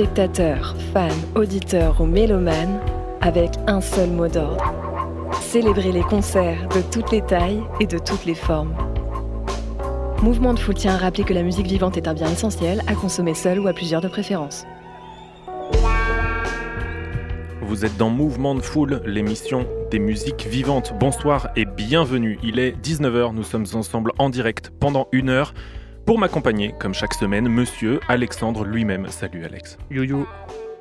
spectateurs, fans, auditeurs ou mélomanes avec un seul mot d'ordre. Célébrer les concerts de toutes les tailles et de toutes les formes. Mouvement de Foule tient à rappeler que la musique vivante est un bien essentiel à consommer seul ou à plusieurs de préférence. Vous êtes dans Mouvement de Foule, l'émission des musiques vivantes. Bonsoir et bienvenue. Il est 19h, nous sommes ensemble en direct pendant une heure. Pour m'accompagner, comme chaque semaine, monsieur Alexandre lui-même. Salut Alex. Yo-yo.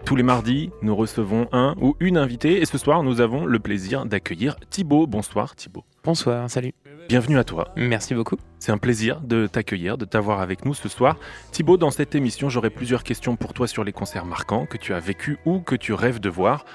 Tous les mardis, nous recevons un ou une invitée et ce soir, nous avons le plaisir d'accueillir Thibaut. Bonsoir Thibaut. Bonsoir, salut. Bienvenue à toi. Merci beaucoup. C'est un plaisir de t'accueillir, de t'avoir avec nous ce soir. Thibaut, dans cette émission, j'aurai plusieurs questions pour toi sur les concerts marquants que tu as vécus ou que tu rêves de voir.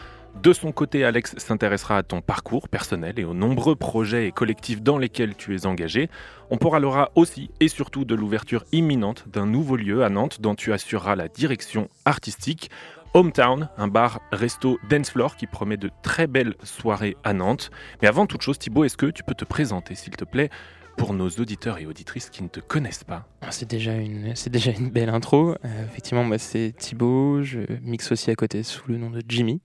De son côté, Alex s'intéressera à ton parcours personnel et aux nombreux projets et collectifs dans lesquels tu es engagé. On parlera aussi et surtout de l'ouverture imminente d'un nouveau lieu à Nantes dont tu assureras la direction artistique. Hometown, un bar resto dance floor qui promet de très belles soirées à Nantes. Mais avant toute chose, Thibaut, est-ce que tu peux te présenter, s'il te plaît, pour nos auditeurs et auditrices qui ne te connaissent pas? Ah, C'est déjà une, c'est déjà une belle intro. Euh, effectivement, moi c'est Thibaut. Je mixe aussi à côté sous le nom de Jimmy.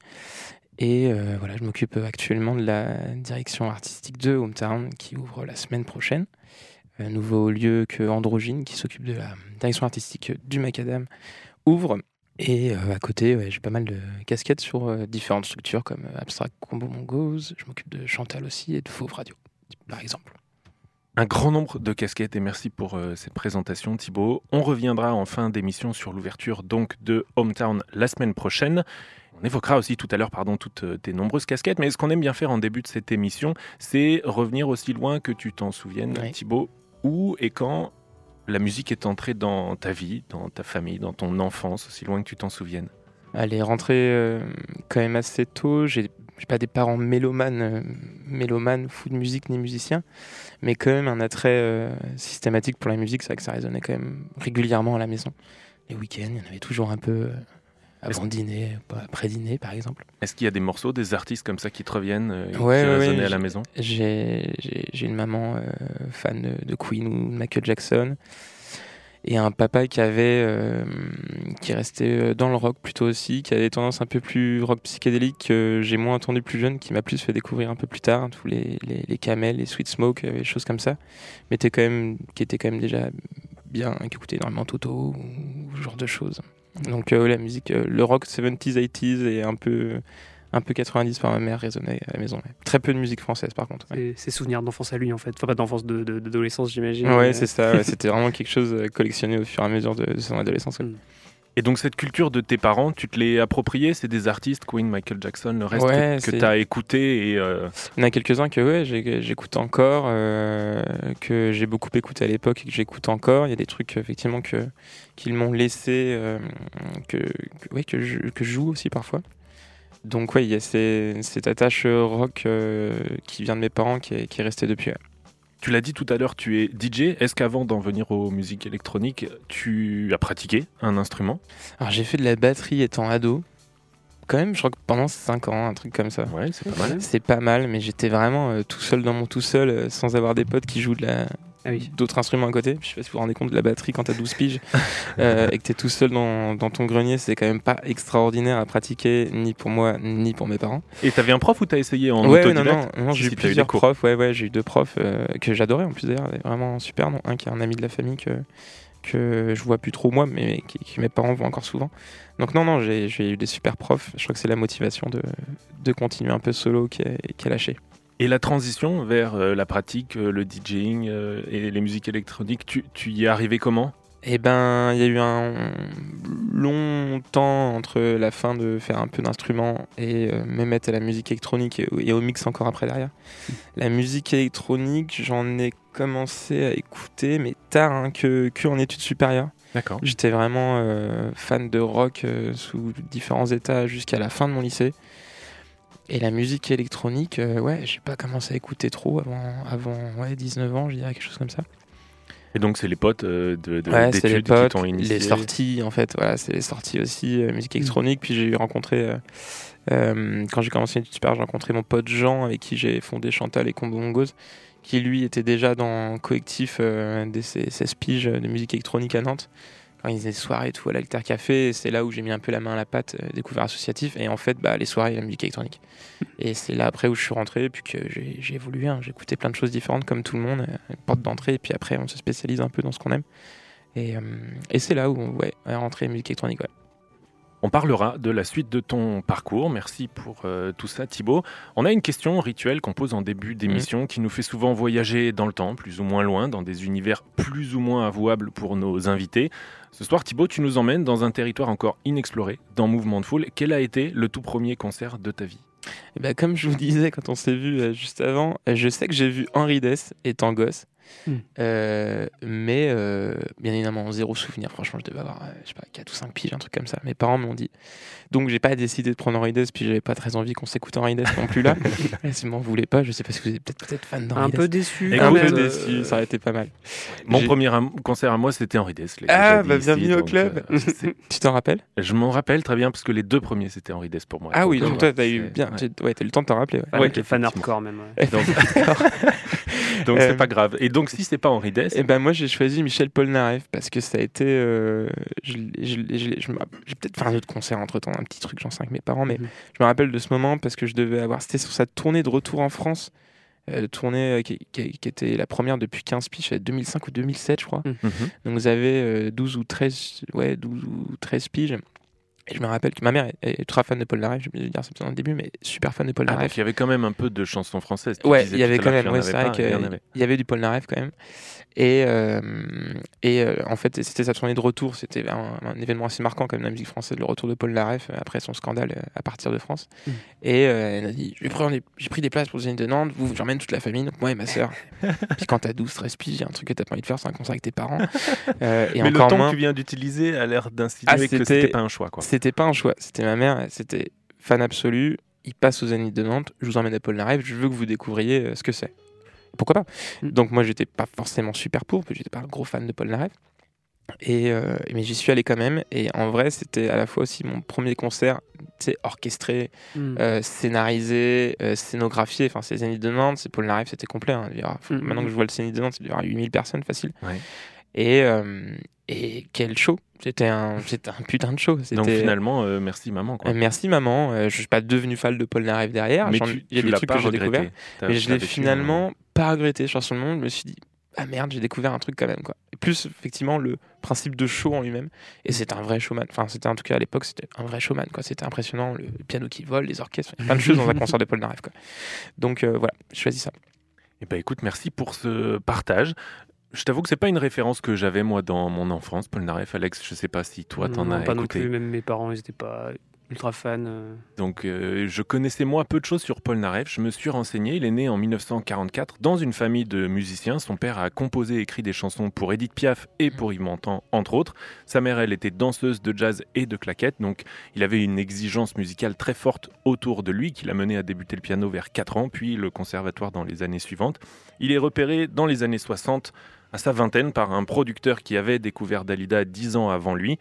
Et euh, voilà, je m'occupe actuellement de la direction artistique de Hometown qui ouvre la semaine prochaine. Un nouveau lieu que Androgyne, qui s'occupe de la direction artistique du Macadam, ouvre. Et euh, à côté, j'ai pas mal de casquettes sur euh, différentes structures comme Abstract Combo Mongos. Je m'occupe de Chantal aussi et de Fauve Radio, par exemple. Un grand nombre de casquettes et merci pour cette présentation Thibaut. On reviendra en fin d'émission sur l'ouverture donc de Hometown la semaine prochaine. On évoquera aussi tout à l'heure pardon toutes euh, tes nombreuses casquettes, mais ce qu'on aime bien faire en début de cette émission, c'est revenir aussi loin que tu t'en souviennes Oui. Thibaut, où et quand la musique est entrée dans ta vie, dans ta famille, dans ton enfance, aussi loin que tu t'en souviennes? Elle est rentrée euh, quand même assez tôt. J'ai pas des parents mélomanes, euh, mélomanes, fous de musique ni musiciens, mais quand même un attrait euh, systématique pour la musique. C'est vrai que ça résonnait quand même régulièrement à la maison. Les week-ends, il y en avait toujours un peu avant dîner, après dîner par exemple. Est-ce qu'il y a des morceaux, des artistes comme ça qui te reviennent, euh, Ouais, qui ouais, résonnaient ouais, à la maison? J'ai une maman euh, fan de, de Queen ou de Michael Jackson. Et un papa qui avait, euh, qui restait euh, dans le rock plutôt aussi, qui avait des tendances un peu plus rock psychédélique que j'ai moins entendu plus jeune, qui m'a plus fait découvrir un peu plus tard, tous les, les, les Camels, les Sweet Smoke, les choses comme ça, mais était quand même, qui était quand même déjà bien, qui écoutait énormément Toto ou ce genre de choses. Donc euh, la musique, euh, le rock 70s, 80s et un peu, un peu 90 par ma mère résonnait à la maison. ouais. Très peu de musique française par contre. ouais. C'est ses souvenirs d'enfance à lui en fait. Enfin pas d'enfance, de- de- d'adolescence j'imagine. Ouais, mais- c'est ça. ouais, C'était vraiment quelque chose euh, collectionné au fur et à mesure de, de son adolescence. ouais. Et donc cette culture de tes parents, tu te l'es appropriée? C'est des artistes, Queen, Michael Jackson, le reste Ouais, que, c'est- tu as écouté et euh, Il y en a quelques-uns que ouais, j'écoute encore, euh, que j'ai beaucoup écouté à l'époque et que j'écoute encore. Il y a des trucs effectivement que qu'ils m'ont laissé, euh, que, que, ouais, que, je, que je joue aussi parfois. Donc ouais, il y a ces- cette attache rock euh, qui vient de mes parents qui est, qui est restée depuis. Tu l'as dit tout à l'heure, tu es DJ. Est-ce qu'avant d'en venir aux musiques électroniques, tu as pratiqué un instrument? Alors j'ai fait de la batterie étant ado. Quand même, je crois que pendant 5 ans, un truc comme ça. Ouais, c'est pas mal. C'est pas mal, mais j'étais vraiment euh, tout seul dans mon tout seul, euh, sans avoir des potes qui jouent de la, Ah oui. d'autres instruments à côté. Je sais pas si vous vous rendez compte de la batterie quand t'as 12 piges euh, et que t'es tout seul dans, dans ton grenier, c'est quand même pas extraordinaire à pratiquer, ni pour moi, ni pour mes parents. Et t'avais un prof ou t'as essayé en ouais, ouais, non, autodidacte non, j'ai si, eu plusieurs profs, ouais, ouais, j'ai eu deux profs euh, que j'adorais en plus d'ailleurs, vraiment super. Non, un qui est un ami de la famille que, que je vois plus trop moi, mais qui, qui mes parents voient encore souvent. Donc non, non, j'ai eu des super profs. Je crois que c'est la motivation de, de continuer un peu solo qui a, qui a lâché. Et la transition vers euh, la pratique, euh, le DJing euh, et les musiques électroniques, tu, tu y es arrivé comment? Eh ben, il y a eu un long temps entre la fin de faire un peu d'instruments et euh, me mettre à la musique électronique et, au- et au mix encore après derrière. La musique électronique, j'en ai commencé à écouter, mais tard, hein, que, que en études supérieures. D'accord. J'étais vraiment euh, fan de rock euh, sous différents états jusqu'à la fin de mon lycée. Et la musique électronique, euh, ouais, j'ai pas commencé à écouter trop avant, avant ouais, 19 ans, je dirais quelque chose comme ça. Et donc, c'est les potes euh, de, de, Ouais, c'est les d'études qui potes, t'ont initié. les sorties en fait, voilà, c'est les sorties aussi, euh, Mm. musique électronique. Puis j'ai rencontré, euh, euh, quand j'ai commencé l'étude supérieure, j'ai rencontré mon pote Jean avec qui j'ai fondé Chantal et Combo Mongos, qui lui était déjà dans le collectif euh, des 16 piges de musique électronique à Nantes. Quand ils faisaient des soirées et tout à l'Alter Café, c'est là où j'ai mis un peu la main à la pâte, euh, découvert associatif, et en fait, bah, les soirées la musique électronique. Et c'est là après où je suis rentré, puis que j'ai évolué, hein. j'ai écouté plein de choses différentes comme tout le monde, euh, porte d'entrée, et puis après on se spécialise un peu dans ce qu'on aime. Et, euh, et c'est là où, ouais, est rentrée la musique électronique, ouais. On parlera de la suite de ton parcours. Merci pour euh, tout ça, Thibaut. On a une question rituelle qu'on pose en début d'émission qui nous fait souvent voyager dans le temps, plus ou moins loin, dans des univers plus ou moins avouables pour nos invités. Ce soir, Thibaut, tu nous emmènes dans un territoire encore inexploré, dans Mouvement de Foule. Quel a été le tout premier concert de ta vie? Et bah, comme je vous disais quand on s'est vu euh, juste avant, euh, je sais que j'ai vu Henri Dess étant gosse. Hmm. Euh, mais euh, bien évidemment, zéro souvenir. Franchement, je devais avoir, euh, je sais pas, 4 ou 5 piges, un truc comme ça. Mes parents m'ont dit. Donc, j'ai pas décidé de prendre Henri Dess, puis j'avais pas très envie qu'on s'écoute Henri Dess non plus là. Si m'en voulez pas, je sais pas si vous êtes peut-être peut fan d'Henri Un peu déçu. Un quand peu même. déçu, ça aurait été pas mal. Mon premier concert à moi, c'était Henri Dess. Ah, bah, bienvenue au club. euh, Tu t'en rappelles? Je m'en rappelle très bien parce que les deux premiers, c'était Henri Dess pour moi. Ah oui, Donc, toi, t'as eu bien, ouais. t'as eu le temps de t'en rappeler. ouais. Fan, hardcore même. Donc, c'est pas grave. Et donc, si c'est pas Henri Dess, Et ben moi j'ai choisi Michel Polnareff parce que ça a été. euh, J'ai peut-être fait un autre concert entre temps, un petit truc, j'en sais avec mes parents, mais Mhm. je me rappelle de ce moment parce que je devais avoir. C'était sur sa tournée de retour en France, euh, tournée euh, qui, qui- qui était la première depuis 15 piges, 2005 ou 2007, je crois. Mhm. Donc vous avez euh, 12 ou 13, ouais, 12 ou 13 piges. Et je me rappelle que ma mère est, est ultra fan de Paul Naref, je vais dire ça dans le début, mais super fan de Paul Ah, Naref. donc il y avait quand même un peu de chansons françaises. Tu Ouais, il y avait quand même, ouais, c'est vrai pas, il y en avait. qu'il y avait du Polnareff quand même. Et, euh, et euh, en fait, c'était sa tournée de retour. C'était un, un événement assez marquant comme la musique française, le retour de Paul Naref euh, après son scandale à partir de France. Mm. Et euh, elle a dit J'ai pris, des- j'ai pris des places pour le Zénith de Nantes, vous, j'emmène toute la famille, donc moi et ma sœur. Puis quand t'as 12, 13 piges, il y a un truc que t'as pas envie de faire, c'est un concert avec tes parents. Euh, et Mais le encore ton moins. que tu viens d'utiliser a l'air d'insinuer Ah, que c'était- c'était pas un choix. Quoi. C'était pas un choix, c'était ma mère, c'était fan absolu. Il passe aux Zénith de Nantes, je vous emmène à Paul Naref, je veux que vous découvriez euh, ce que c'est. Pourquoi pas Mm. Donc moi j'étais pas forcément super pour, parce que j'étais pas un gros fan de Paul Naref. Et euh, mais j'y suis allé quand même, et en vrai c'était à la fois aussi mon premier concert, tu orchestré, Mm. euh, scénarisé, scénographié. Enfin, c'est Zénith de Nantes, c'est Paul Naref, c'était complet. hein. Il y aura- faut- Mhm. Maintenant que je vois le Zénith de Nantes, il y aura 8000 personnes facile. Ouais. Et, euh, et quel show C'était un, c'était un putain de show. Donc C'était- finalement, euh, merci maman. Quoi. euh, merci maman. Euh, je suis pas devenu fan de Paul Naref derrière. Mais tu, il y a des trucs que j'ai T'as- mais je l'ai finalement pas regretté. Je suis sur le monde, je me suis dit ah merde, j'ai découvert un truc quand même quoi. Et plus effectivement le principe de show en lui-même. Et c'est un vrai showman. Enfin, c'était en tout cas à l'époque, c'était un vrai showman quoi. C'était impressionnant, le piano qui vole, les orchestres, plein de choses dans un concert de Paul Naref quoi. Donc euh, voilà, j'ai choisi ça. Eh ben, écoute, merci pour ce partage. Je t'avoue que c'est pas une référence que j'avais moi dans mon enfance, Paul Naref. Alex, je sais pas si toi t'en Non, as pas non écouté. plus, même mes parents, ils étaient pas ultra fans. euh. Donc euh, je connaissais moi peu de choses sur Paul Naref. Je me suis renseigné. Il est né en 1944 dans une famille de musiciens. Son père a composé et écrit des chansons pour Edith Piaf et pour Yves Montand, entre autres. Sa mère, elle, était danseuse de jazz et de claquettes. Donc il avait une exigence musicale très forte autour de lui qui l'a mené à débuter le piano vers 4 ans, puis le conservatoire dans les années suivantes. Il est repéré dans les années 60 à sa vingtaine par un producteur qui avait découvert Dalida 10 ans avant lui.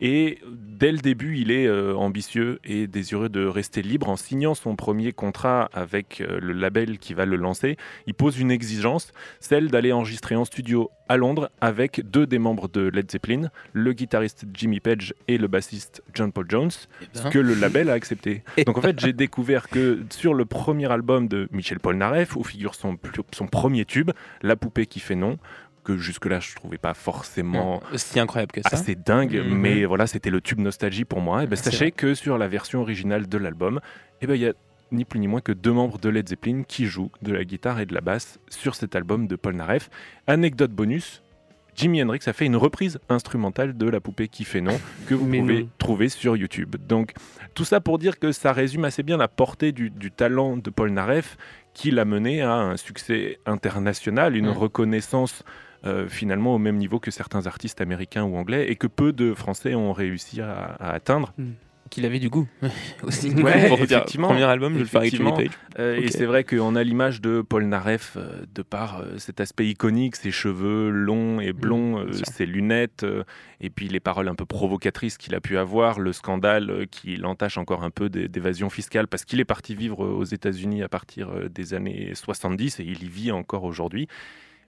Et dès le début, il est euh, ambitieux et désireux de rester libre. En signant son premier contrat avec euh, le label qui va le lancer, il pose une exigence, celle d'aller enregistrer en studio à Londres avec deux des membres de Led Zeppelin, le guitariste Jimmy Page et le bassiste John Paul Jones, ce que le label a accepté. Donc en fait, j'ai découvert que sur le premier album de Michel Polnareff, où figure son, son premier tube, La poupée qui fait non, que jusque-là je trouvais pas forcément aussi incroyable que ça. assez dingue, Mhm. mais voilà, c'était le tube nostalgie pour moi. Et ben, sachez vrai. que sur la version originale de l'album, eh ben, il y a ni plus ni moins que deux membres de Led Zeppelin qui jouent de la guitare et de la basse sur cet album de Paul Naref. Anecdote bonus. Jimi Hendrix a fait une reprise instrumentale de La poupée qui fait non que vous Mais pouvez non. trouver sur YouTube. Donc tout ça pour dire que ça résume assez bien la portée du, du talent de Paul Naref qui l'a mené à un succès international, une Mm. reconnaissance euh, finalement au même niveau que certains artistes américains ou anglais et que peu de Français ont réussi à, à atteindre. Qu'il avait du goût aussi. Ouais, Pour effectivement. Premier album, je le faire avec Jimmy Effectivement. Page. Euh, Et Ok. c'est vrai qu'on a l'image de Paul Naref euh, de par euh, cet aspect iconique, ses cheveux longs et blonds, euh, sûr. ses lunettes, euh, et puis les paroles un peu provocatrices qu'il a pu avoir, le scandale euh, qui l'entache encore un peu d'é- d'évasion fiscale, parce qu'il est parti vivre aux États-Unis à partir euh, des années 70 et il y vit encore aujourd'hui.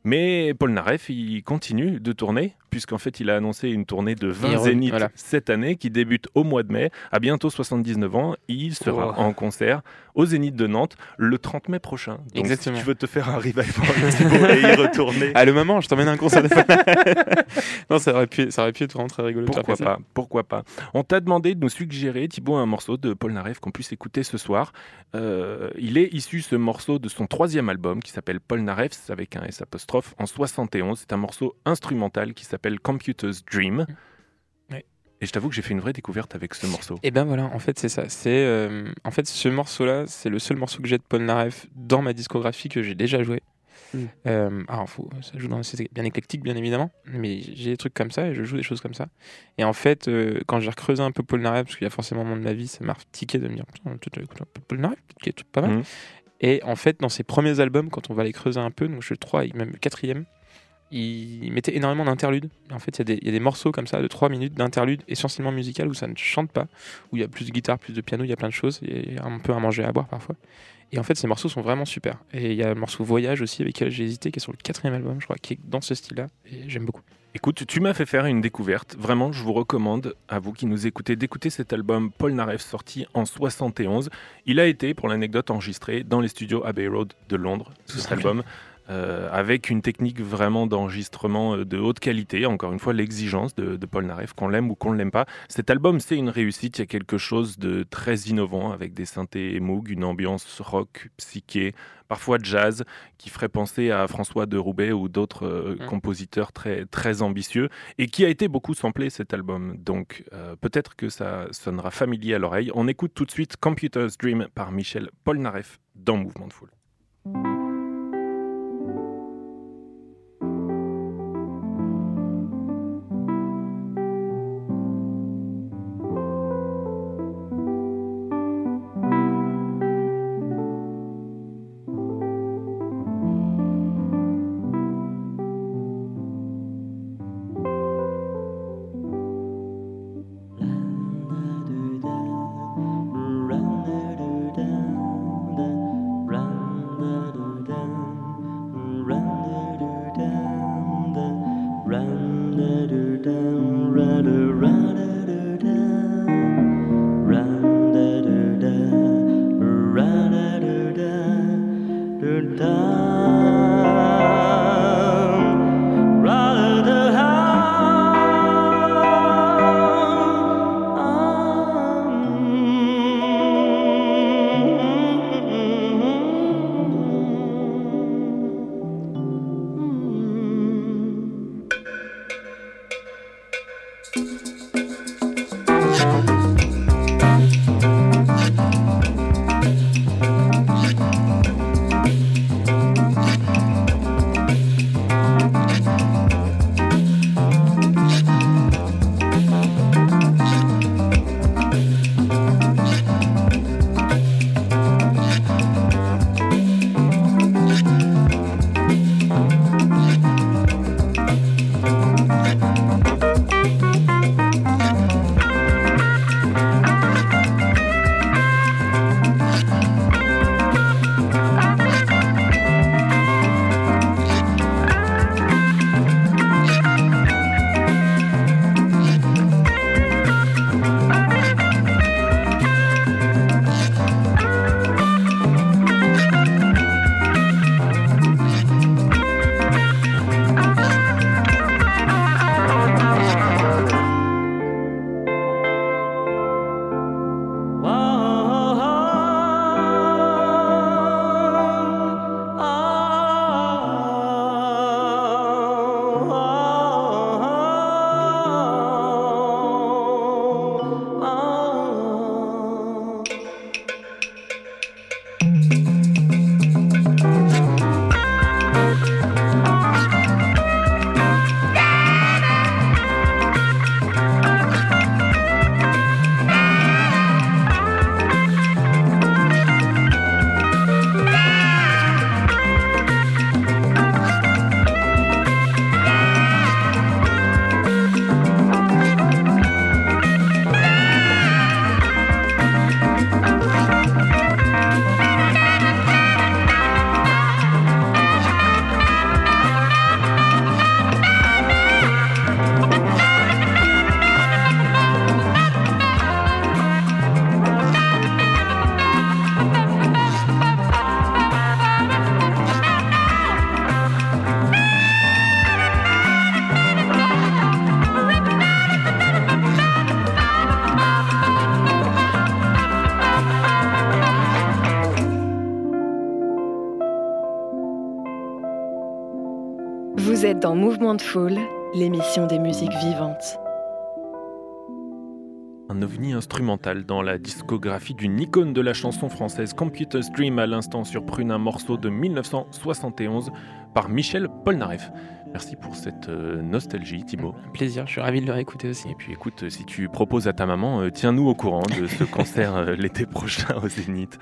Mais Paul Naref, il continue de tourner, puisqu'en fait, il a annoncé une tournée de 20 Il re- zéniths voilà. cette année, qui débute au mois de mai. À bientôt 79 ans, il sera Oh. en concert au Zénith de Nantes le 30 mai prochain. Donc, Exactement. si tu veux te faire un revival et y retourner, Ah, le moment, je t'emmène à un concert de Non, ça aurait pu, ça aurait pu être vraiment très rigolo. pourquoi pas, pourquoi pas. On t'a demandé de nous suggérer, Thibaut, un morceau de Paul Naref qu'on puisse écouter ce soir. Euh, il est issu, ce morceau, de son troisième album qui s'appelle Paul Naref, avec un S apostrophe, en 71. C'est un morceau instrumental qui s'appelle Computer's Dream. Ouais. Et je t'avoue que j'ai fait une vraie découverte avec ce morceau. Et ben voilà, en fait c'est ça. C'est euh, en fait ce morceau-là, c'est le seul morceau que j'ai de Paul Naref dans ma discographie que j'ai déjà joué. Mm. Euh, alors faut, ça joue dans c'est bien éclectique bien évidemment, mais j'ai des trucs comme ça et je joue des choses comme ça. Et en fait, euh, quand j'ai recreusé un peu Paul Naref, parce qu'il y a forcément un moment de ma vie, ça m'a tiqué de me dire putain, Paul Naref, qui est pas mal. Mhm. Et en fait, dans ses premiers albums, quand on va les creuser un peu, donc je suis le 3 et même le 4 il mettait énormément d'interludes. En fait, il y, a des- il y a des morceaux comme ça de 3 minutes d'interludes essentiellement musical où ça ne chante pas, où il y a plus de guitare, plus de piano, il y a plein de choses, et un peu à manger, à boire parfois. Et en fait, ces morceaux sont vraiment super. Et il y a le morceau Voyage aussi, avec lequel j'ai hésité, qui est sur le quatrième album, je crois, qui est dans ce style-là, et j'aime beaucoup. Écoute, tu m'as fait faire une découverte. Vraiment, je vous recommande, à vous qui nous écoutez, d'écouter cet album Paul Naref sorti en 71. Il a été, pour l'anecdote, enregistré dans les studios Abbey Road de Londres, cet Très album, euh, avec une technique vraiment d'enregistrement euh, de haute qualité. Encore une fois, l'exigence de, de Paul Naref, qu'on l'aime ou qu'on ne l'aime pas. Cet album, c'est une réussite. Il y a quelque chose de très innovant avec des synthés Moog, une ambiance rock, psyché, parfois jazz, qui ferait penser à François de Roubaix ou d'autres euh, Mm. compositeurs très, très ambitieux et qui a été beaucoup samplé cet album. Donc euh, peut-être que ça sonnera familier à l'oreille. On écoute tout de suite Computer's Dream par Michel Polnareff dans Mouvement de Foule. Êtes dans Mouvement de Foule, l'émission des musiques vivantes. Un ovni instrumental dans la discographie d'une icône de la chanson française Computer Stream à l'instant sur Prune, un morceau de 1971 par Michel Polnareff. Merci pour cette euh, nostalgie, Thibaut. Un plaisir, je suis ravi de le réécouter aussi. Et puis écoute, si tu proposes à ta maman, euh, tiens-nous au courant de ce concert euh, l'été prochain au Zénith.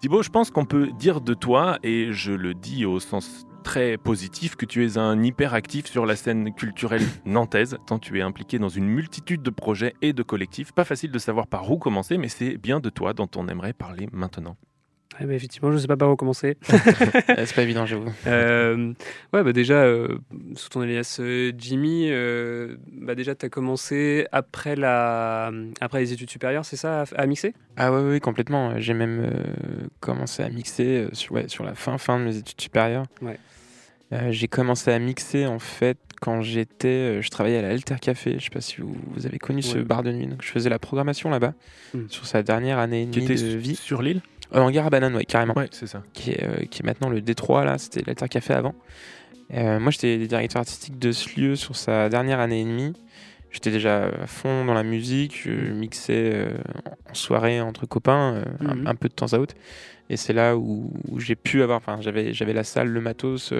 Thibaut, je pense qu'on peut dire de toi, et je le dis au sens très positif, que tu es un hyperactif sur la scène culturelle nantaise, tant tu es impliqué dans une multitude de projets et de collectifs. Pas facile de savoir par où commencer, mais c'est bien de toi dont on aimerait parler maintenant. Eh ben, effectivement, je ne sais pas par où commencer. Euh, c'est pas évident, j'avoue. Euh, ouais, bah déjà, euh, sous ton alias euh, Jimmy, euh, bah déjà, tu as commencé après, la, après les études supérieures, c'est ça, à, à mixer? Ah ouais, ouais, complètement. J'ai même euh, commencé à mixer euh, sur, ouais, sur la fin, fin de mes études supérieures. Ouais. Euh, j'ai commencé à mixer en fait quand j'étais, euh, je travaillais à l'Alter Café. Je sais pas si vous, vous avez connu ce bar de nuit. Donc, je faisais la programmation là-bas Hmm. sur sa dernière année et demie de vie. sur l'île? Euh, en gare à banane, ouais, carrément. Ouais, c'est ça. Qui, est, euh, qui est maintenant le Détroit là. C'était l'Alter Café avant. Euh, moi, j'étais directeur artistique de ce lieu sur sa dernière année et demie. J'étais déjà à fond dans la musique, je mixais euh, en soirée entre copains, euh, un- un, peu de temps à autre. Et c'est là où, où j'ai pu avoir, enfin j'avais, j'avais la salle, le matos,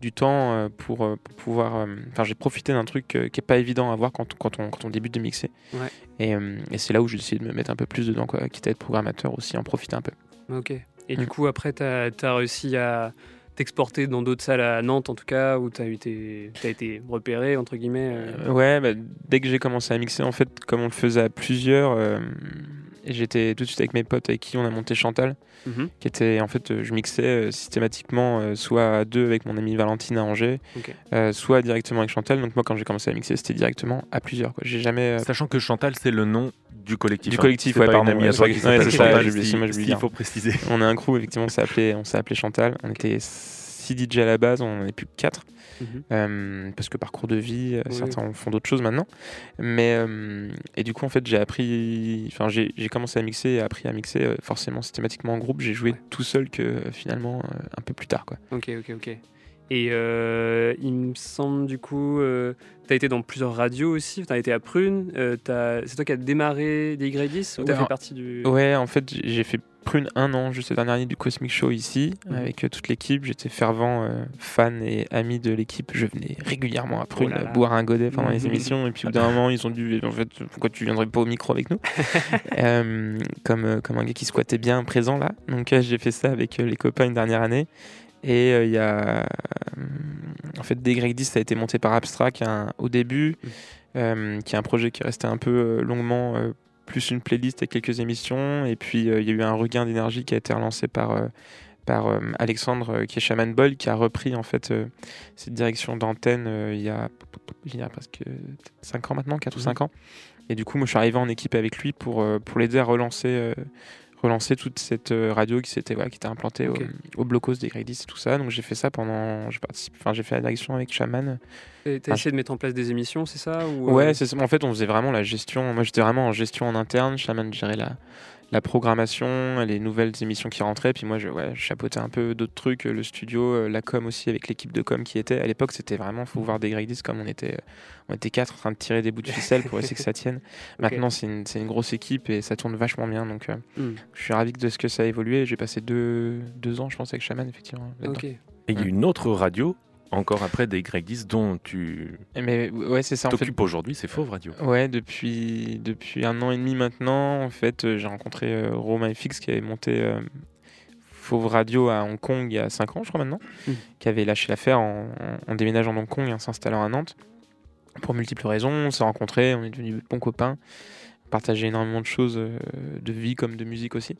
du temps euh, pour, euh, pour pouvoir... euh, Enfin j'ai profité d'un truc qui est pas évident à voir quand, on- quand, on, quand on débute de mixer. Ouais. Et, et c'est là où j'ai essayé de me mettre un peu plus dedans, quoi, quitte à être programmateur aussi, en profiter un peu. Ok. Et du coup, après, tu as, réussi à t'exporter dans d'autres salles à Nantes, en tout cas, où tu as, été t'as été repéré, entre guillemets. Euh, ouais, bah, dès que j'ai commencé à mixer, en fait, comme on le faisait à plusieurs, euh, et j'étais tout de suite avec mes potes avec qui on a monté Chantal, Mhm. qui était en fait, euh, je mixais euh, systématiquement euh, soit à deux avec mon amie Valentine à Angers, euh, soit directement avec Chantal. Donc moi, quand j'ai commencé à mixer, c'était directement à plusieurs. Quoi. J'ai jamais. euh, Sachant que Chantal, c'est le nom du collectif. Du hein. collectif, C'est ouais, pas pardon, une amie à ouais, toi c'est ouais, c'est ça, j'ai oublié, dire. faut préciser. On a un crew, effectivement, on s'est appelé, on s'est appelé Chantal. On était 6 DJ à la base, on en est plus que 4. Mhm. Euh, parce que parcours de vie, euh, Oui. certains font d'autres choses maintenant. Mais euh, et du coup, en fait, j'ai appris, enfin, j'ai commencé à mixer et appris à mixer euh, forcément systématiquement en groupe. J'ai joué Ouais. tout seul que euh, finalement euh, un peu plus tard, quoi. Ok, ok, ok. Et euh, il me semble, du coup, tu as été dans plusieurs radios aussi. Tu as été à Prune. euh, t'as- c'est toi qui as démarré des Y10 ou tu as Ouais, fait partie du. Ouais, en fait, j'ai fait Prune un an juste la dernière année du Cosmic Show ici avec euh, toute l'équipe. J'étais fervent euh, fan et ami de l'équipe. Je venais régulièrement à Prune Oh boire un godet pendant les Mhm. émissions. Et puis au bout d'un moment, ils ont dû. En fait, pourquoi tu viendrais pas au micro avec nous? Euh, comme, comme un gars qui squattait bien présent là. Donc j'ai fait ça avec les copains une dernière année. Et euh, il y a. euh, en fait, DY10, ça a été monté par Abstract un- au début, euh, qui est un projet qui est resté un peu longuement. Plus une playlist et quelques émissions. Et puis, euh, il y a eu un regain d'énergie qui a été relancé par, euh, par euh, Alexandre, euh, qui est Shaman qui a repris en fait euh, cette direction d'antenne il y a, presque 5 ans maintenant, 4 ou 5 ans. Et du coup, moi, je suis arrivé en équipe avec lui pour, pour l'aider à relancer, relancer toute cette euh, radio qui s'était voilà, qui était implantée au, au blocos des Grey 10 et tout ça. Donc, j'ai fait ça pendant. J'ai enfin, j'ai fait la direction avec Shaman. Tu as Ah, essayé de mettre en place des émissions, c'est ça ou, euh, Ouais, c'est ça. En fait, on faisait vraiment la gestion. Moi, j'étais vraiment en gestion en interne. Shaman gérait la, la programmation, les nouvelles émissions qui rentraient. Puis moi, je, ouais, je chapeautais un peu d'autres trucs, le studio, euh, la com aussi, avec l'équipe de com qui était. À l'époque, c'était vraiment, faut voir des Grey 10 comme on était, on était quatre en train de tirer des bouts de ficelle pour essayer que ça tienne. Maintenant, c'est une, c'est une grosse équipe et ça tourne vachement bien. Donc, euh, Hmm. je suis ravi de ce que ça a évolué. J'ai passé deux, deux ans, je pense, avec Shaman, effectivement. Et il y a une autre radio, encore après des Greg 10, dont tu Mais ouais, c'est ça. En fait, t'occupes aujourd'hui, c'est Fauve Radio. Ouais, depuis, depuis un an et demi maintenant, en fait, euh, j'ai rencontré euh, Romain FX qui avait monté euh, Fauve Radio à Hong Kong il y a 5 ans, je crois maintenant, Mm. qui avait lâché l'affaire en, en, en déménageant à Hong Kong et en s'installant à Nantes. Pour multiples raisons, on s'est rencontrés, on est devenus bons copains, on partageait énormément de choses, euh, de vie comme de musique aussi.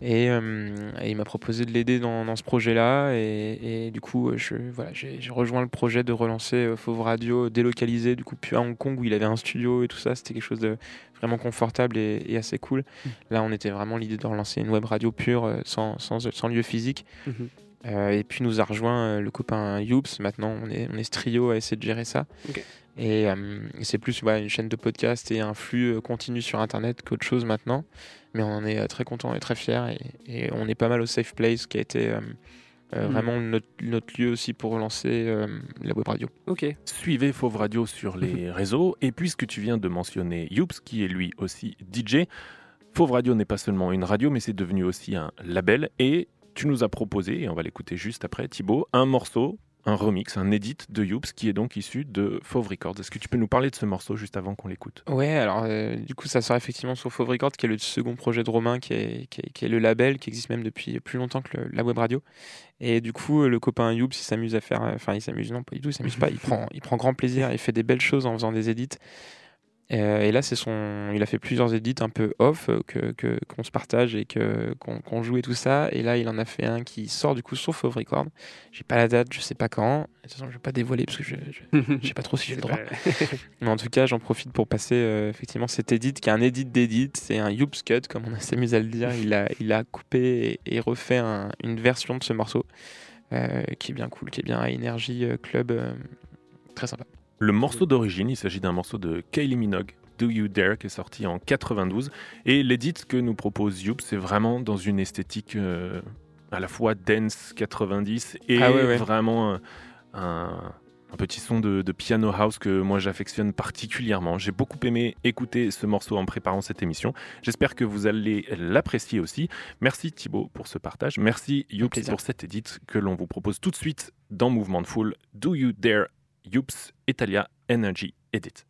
Et, euh, et il m'a proposé de l'aider dans, dans ce projet-là. Et, et du coup, euh, je, voilà, j'ai rejoint le projet de relancer euh, Fauve Radio délocalisé, du coup, puis à Hong Kong où il avait un studio et tout ça. C'était quelque chose de vraiment confortable et, et assez cool. Là, on était vraiment l'idée de relancer une web radio pure, sans, sans, sans lieu physique. Euh, et puis nous a rejoint le copain Youps. Maintenant, on est, on est ce trio à essayer de gérer ça. Ok. Et euh, c'est plus ouais, une chaîne de podcast et un flux euh, continu sur Internet qu'autre chose maintenant. Mais on en est euh, très content et très fier. Et, et on est pas mal au Safe Place qui a été, euh, Euh, Mhm. Vraiment notre, notre lieu aussi pour relancer euh, la web radio. Ok. Suivez Fauve Radio sur les réseaux. Et puisque tu viens de mentionner Youps, qui est lui aussi DJ, Fauve Radio n'est pas seulement une radio, mais c'est devenu aussi un label. Et tu nous as proposé, et on va l'écouter juste après, Thibaut, un morceau, un remix, un edit de Youps, qui est donc issu de Fauve Records. Est-ce que tu peux nous parler de ce morceau juste avant qu'on l'écoute? Ouais, alors euh, du coup, ça sort effectivement sur Fauve Records, qui est le second projet de Romain, qui est, le label, qui existe même depuis plus longtemps que la web radio. Et du coup, euh, le copain Youps, il s'amuse à faire. euh, Enfin, il s'amuse, non, pas du tout, il s'amuse pas. Il prend, il prend grand plaisir, il fait des belles choses en faisant des edits. Euh, et là, c'est son. Il a fait plusieurs edits un peu off euh, que qu'on se partage et que qu'on joue et tout ça. Et là, il en a fait un qui sort du coup sur Fauve Records. J'ai pas la date, je sais pas quand. De toute façon, je vais pas dévoiler parce que je, je, sais pas trop si j'ai le droit. Mais en tout cas, j'en profite pour passer euh, effectivement cet edit qui est un edit d'edit. C'est un Youps Cut, comme on s'amuse à le dire. Il a, il a coupé et, et refait un- une version de ce morceau euh, qui est bien cool, qui est bien à Energy euh, Club. très sympa. Le morceau d'origine, il s'agit d'un morceau de Kylie Minogue, Do You Dare, qui est sorti en 92. Et l'édit que nous propose Youp, c'est vraiment dans une esthétique euh, à la fois dance 90 et Ah ouais, ouais. vraiment un, un- un petit son de, de piano house que moi j'affectionne particulièrement. J'ai beaucoup aimé écouter ce morceau en préparant cette émission. J'espère que vous allez l'apprécier aussi. Merci Thibaut pour ce partage. Merci plaisir. pour cet edit que l'on vous propose tout de suite dans Mouvement de Foule. Do You Dare Youps Italia Energy Edit.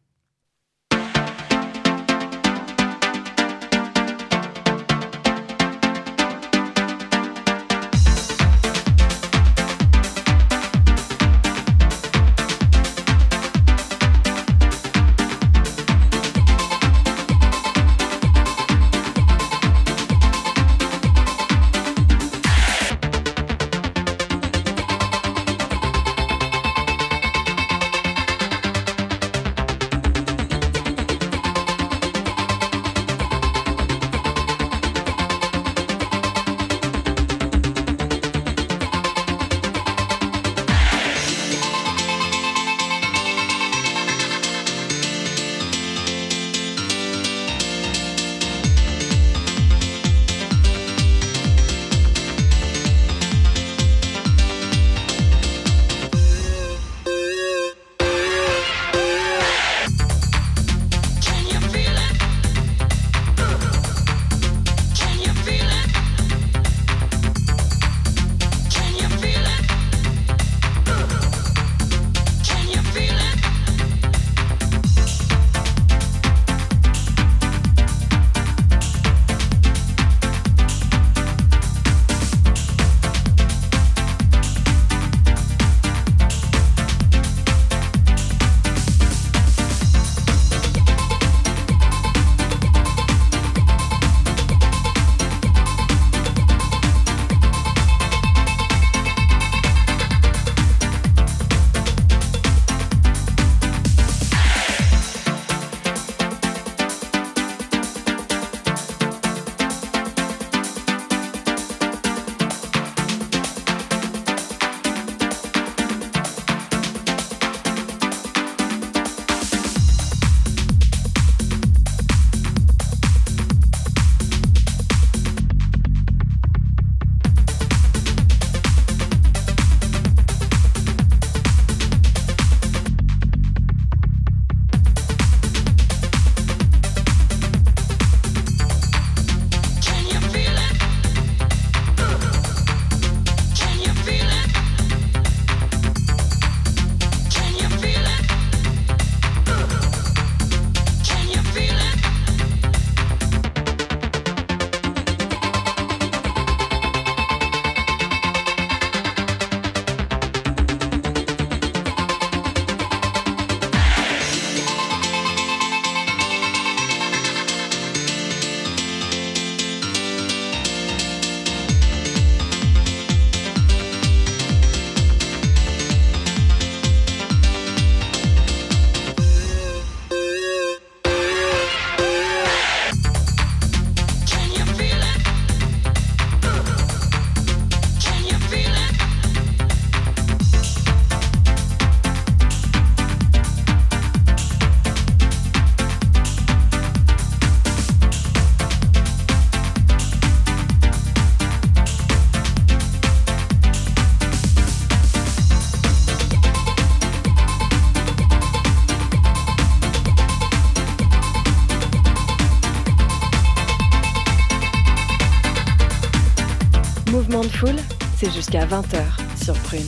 Jusqu'à 20h sur Prune.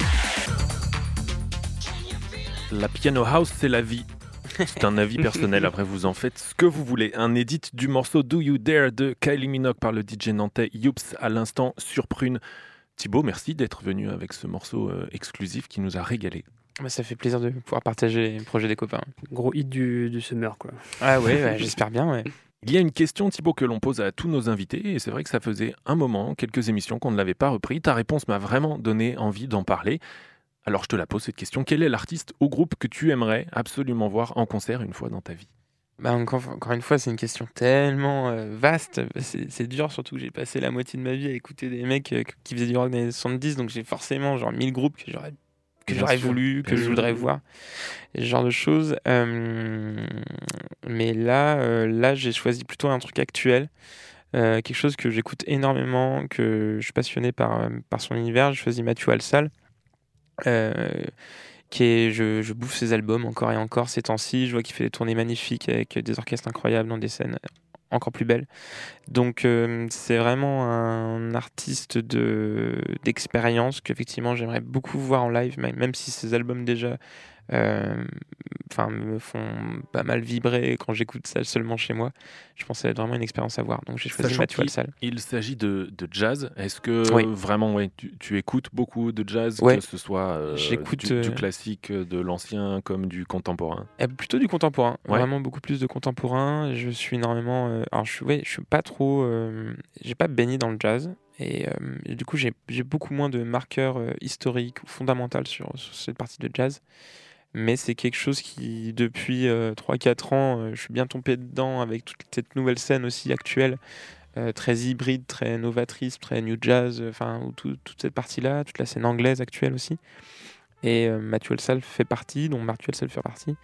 La piano house, c'est la vie. C'est un avis personnel, après vous en faites ce que vous voulez. Un édit du morceau Do You Dare de Kylie Minogue par le DJ nantais Youps à l'instant sur Prune. Thibaut, merci d'être venu avec ce morceau euh, exclusif qui nous a régalé. Bah, ça fait plaisir de pouvoir partager le projet des copains. Gros hit du, du summer, quoi. Ah ouais, ouais, j'espère bien, ouais. Il y a une question, Thibaut, que l'on pose à tous nos invités, et c'est vrai que ça faisait un moment, quelques émissions qu'on ne l'avait pas repris. Ta réponse m'a vraiment donné envie d'en parler. Alors je te la pose cette question. Quel est l'artiste ou groupe que tu aimerais absolument voir en concert une fois dans ta vie? Bah encore, une fois, c'est une question tellement euh, vaste. C'est dur, surtout que j'ai passé la moitié de ma vie à écouter des mecs euh, qui faisaient du rock dans les 70, donc j'ai forcément genre 1000 groupes que j'aurais que j'aurais voulu, que je voudrais voir, ce genre de choses. Euh, mais là, là j'ai choisi plutôt un truc actuel. quelque chose que j'écoute énormément, que je suis passionné par, par son univers. Je choisis Mathieu Alsal. Euh, qui est, je, je, bouffe ses albums encore et encore ces temps-ci. Je vois qu'il fait des tournées magnifiques avec des orchestres incroyables dans des scènes encore plus belles. Donc euh, c'est vraiment un artiste de d'expérience qu'effectivement j'aimerais beaucoup voir en live, même si ses albums déjà enfin me font pas mal vibrer quand j'écoute ça seulement chez moi. Je pense que ça va être vraiment une expérience à voir. Donc j'ai choisi Mathieu Alsal. Il, s'agit de, de, jazz. Est-ce que vraiment ouais, tu, tu, écoutes beaucoup de jazz, que ce soit euh, du, du, euh, classique, de l'ancien comme du contemporain? Eh, Plutôt du contemporain. Vraiment beaucoup plus de contemporain. Je suis énormément. alors je, ouais, je suis pas trop. j'ai pas baigné dans le jazz. Et, du coup, j'ai beaucoup moins de marqueurs historiques ou fondamentaux sur, sur cette partie de jazz mais c'est quelque chose qui, depuis 3-4 euh, ans, euh, je suis bien tombé dedans avec toute cette nouvelle scène aussi actuelle, euh, très hybride, très novatrice, très new jazz, enfin, toute cette partie-là, toute la scène anglaise actuelle aussi. Et Mathieu Elsal fait partie, dont Mathieu Elsal fait partie.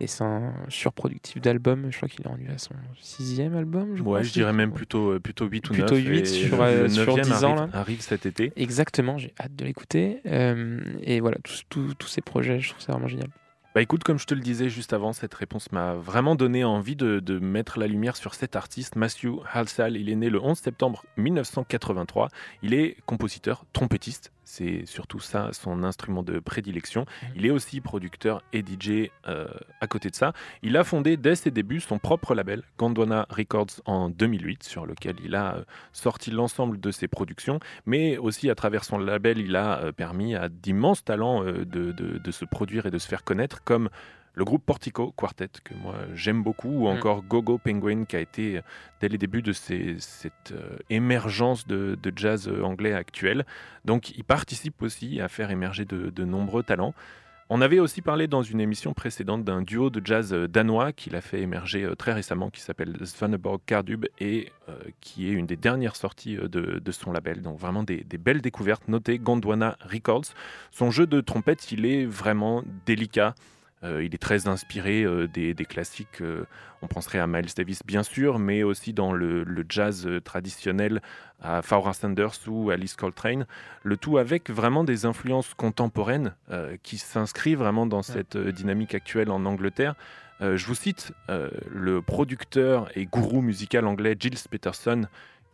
Et c'est un surproductif d'album. Je crois qu'il est rendu à son sixième album. Je ouais, je dirais même plutôt, plutôt 8 ou 9. Plutôt 8 sur, le sur 10 ans. Là. arrive cet été. Exactement, j'ai hâte de l'écouter. Euh, et voilà, tous ces projets, je trouve ça vraiment génial. Bah écoute, comme je te le disais juste avant, cette réponse m'a vraiment donné envie de, de, mettre la lumière sur cet artiste, Matthew Halsall. Il est né le 11 septembre 1983. Il est compositeur, trompettiste, c'est surtout ça son instrument de prédilection. Il est aussi producteur et DJ euh, à côté de ça. Il a fondé dès ses débuts son propre label, Gondwana Records, en 2008, sur lequel il a euh, sorti l'ensemble de ses productions, mais aussi à travers son label, il a euh, permis à d'immenses talents de, de, de, se produire et de se faire connaître, comme le groupe Portico Quartet, que moi j'aime beaucoup, ou mm. encore Gogo Penguin, qui a été euh, dès les débuts de cette euh, émergence de, jazz euh, anglais actuel. Donc il participe aussi à faire émerger de, nombreux talents. On avait aussi parlé dans une émission précédente d'un duo de jazz danois qu'il a fait émerger très récemment, qui s'appelle Svaneborg Kardub, et qui est une des dernières sorties de, son label. Donc vraiment des, des, belles découvertes. Notez Gondwana Records. Son jeu de trompette, il est vraiment délicat. Euh, il est très inspiré euh, des, classiques. Euh, on penserait à Miles Davis, bien sûr, mais aussi dans le, jazz traditionnel à Pharoah Sanders ou Alice Coltrane. Le tout avec vraiment des influences contemporaines qui s'inscrivent vraiment dans cette dynamique actuelle en Angleterre. je vous cite le producteur et gourou musical anglais Giles Peterson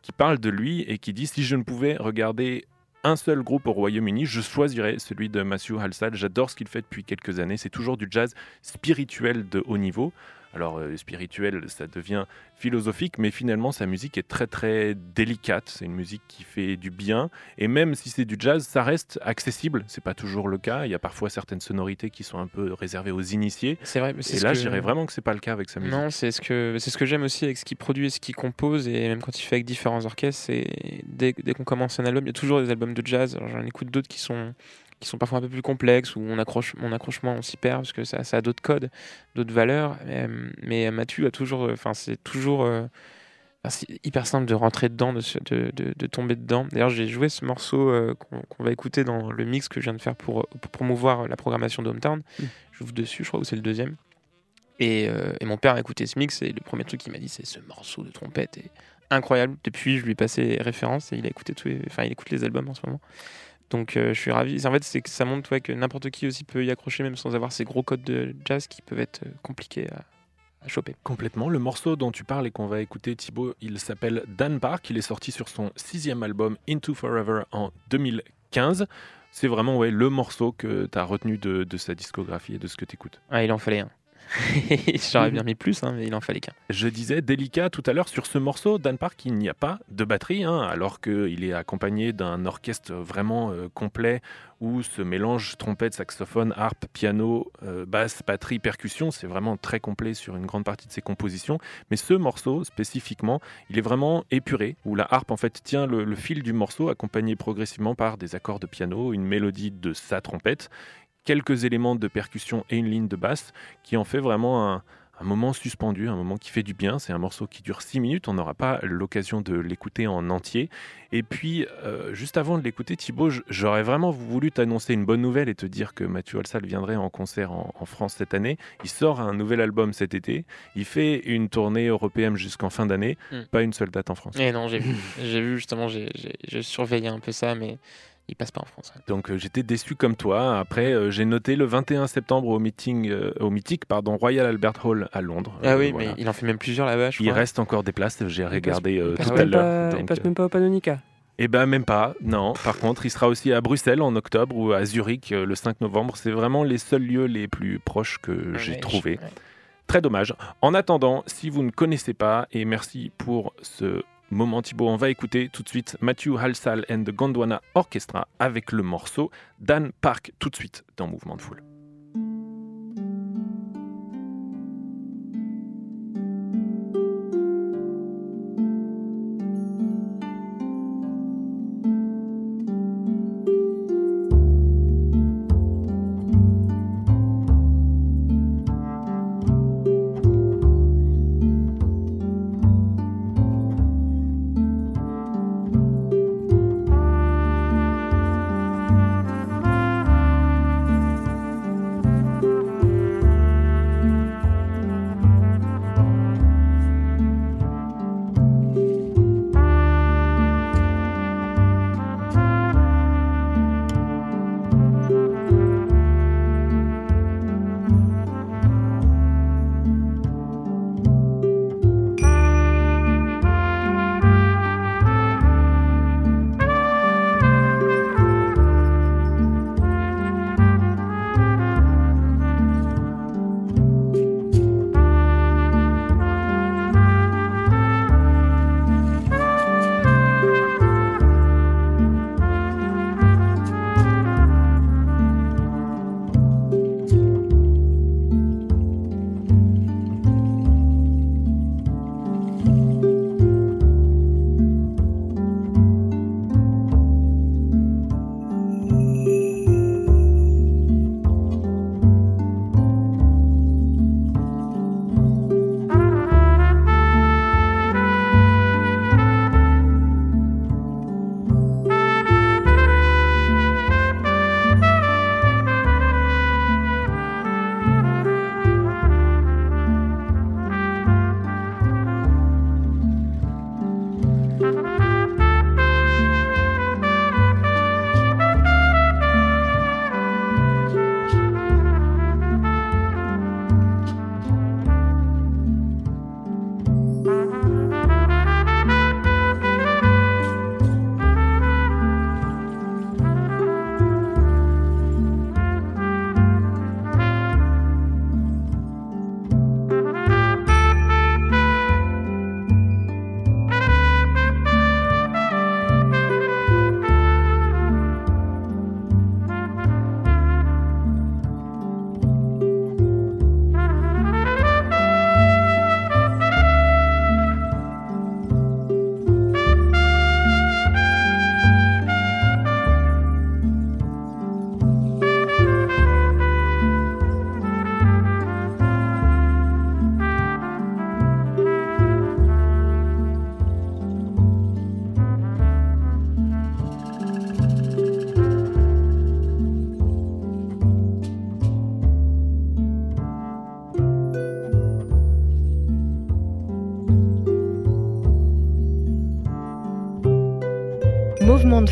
qui parle de lui et qui dit Si je ne pouvais regarder un seul groupe au Royaume-Uni, je choisirais celui de Matthew Halsall. J'adore ce qu'il fait depuis quelques années. C'est toujours du jazz spirituel de haut niveau. Alors euh, spirituel, ça devient philosophique, mais finalement sa musique est très très délicate. C'est une musique qui fait du bien, et même si c'est du jazz, ça reste accessible. C'est pas toujours le cas. Il y a parfois certaines sonorités qui sont un peu réservées aux initiés. C'est vrai. Et là, je dirais vraiment que c'est pas le cas avec sa musique. Non, c'est ce que c'est ce que j'aime aussi avec ce qu'il produit, et ce qu'il compose, et même quand il fait avec différents orchestres. C'est dès, dès qu'on commence un album, il y a toujours des albums de jazz. J'en écoute d'autres qui sont qui sont parfois un peu plus complexes, où mon, accroche, mon accrochement on s'y perd parce que ça, ça a d'autres codes, d'autres valeurs. Mais, Mathieu a toujours, enfin c'est toujours euh, hyper simple de rentrer dedans, de, de, de, tomber dedans. D'ailleurs, j'ai joué ce morceau euh, qu'on va écouter dans le mix que je viens de faire pour, pour promouvoir la programmation d'Hometown. Mmh. J'ouvre dessus, je crois que c'est le deuxième. Et, euh, et, mon père a écouté ce mix et le premier truc qu'il m'a dit, c'est ce morceau de trompette est incroyable. Depuis, je lui ai passé référence et il a écouté tous enfin, il écoute les albums en ce moment. Donc euh, je suis ravi. En fait, c'est que ça montre que n'importe qui aussi peut y accrocher, même sans avoir ces gros codes de jazz qui peuvent être euh, compliqués à, choper. Complètement. Le morceau dont tu parles et qu'on va écouter, Thibaut, il s'appelle Dan Park. Il est sorti sur son sixième album Into Forever en 2015. C'est vraiment ouais, le morceau que tu as retenu de, de, sa discographie et de ce que tu écoutes. Ah, il en fallait un. J'aurais bien mis plus, hein, mais il en fallait qu'un. Je disais délicat tout à l'heure sur ce morceau, Dan Park, il n'y a pas de batterie, hein, alors qu'il est accompagné d'un orchestre vraiment euh, complet où ce mélange trompette, saxophone, harpe, piano, euh, basse, batterie, percussion, c'est vraiment très complet sur une grande partie de ses compositions. Mais ce morceau spécifiquement, il est vraiment épuré, où la harpe en fait tient le, le fil du morceau, accompagné progressivement par des accords de piano, une mélodie de sa trompette quelques éléments de percussion et une ligne de basse qui en fait vraiment un, moment suspendu, un moment qui fait du bien. C'est un morceau qui dure 6 minutes, on n'aura pas l'occasion de l'écouter en entier. Et puis, euh, juste avant de l'écouter, Thibaut, j'aurais vraiment voulu t'annoncer une bonne nouvelle et te dire que Mathieu Olsal viendrait en concert en, France cette année. Il sort un nouvel album cet été. Il fait une tournée européenne jusqu'en fin d'année. Hmm. Pas une seule date en France. Et eh non, j'ai vu, j'ai vu justement, j'ai surveillé un peu ça, mais il passe pas en France. Donc euh, j'étais déçu comme toi. Après, euh, j'ai noté le 21 septembre au meeting, euh, au mythique, pardon, Royal Albert Hall à Londres. Ah oui, mais il en fait même plusieurs là-bas. Il reste encore des places. J'ai regardé tout à l'heure. Il passe même pas au Panonica. Eh ben même pas, non. Par contre, il sera aussi à Bruxelles en octobre ou à Zurich le 5 novembre. C'est vraiment les seuls lieux les plus proches que j'ai trouvés. Très dommage. En attendant, si vous ne connaissez pas, et merci pour ce moment Thibaut, on va écouter tout de suite Matthew Halsall and the Gondwana Orchestra avec le morceau Dan Park tout de suite dans Mouvement de Foule.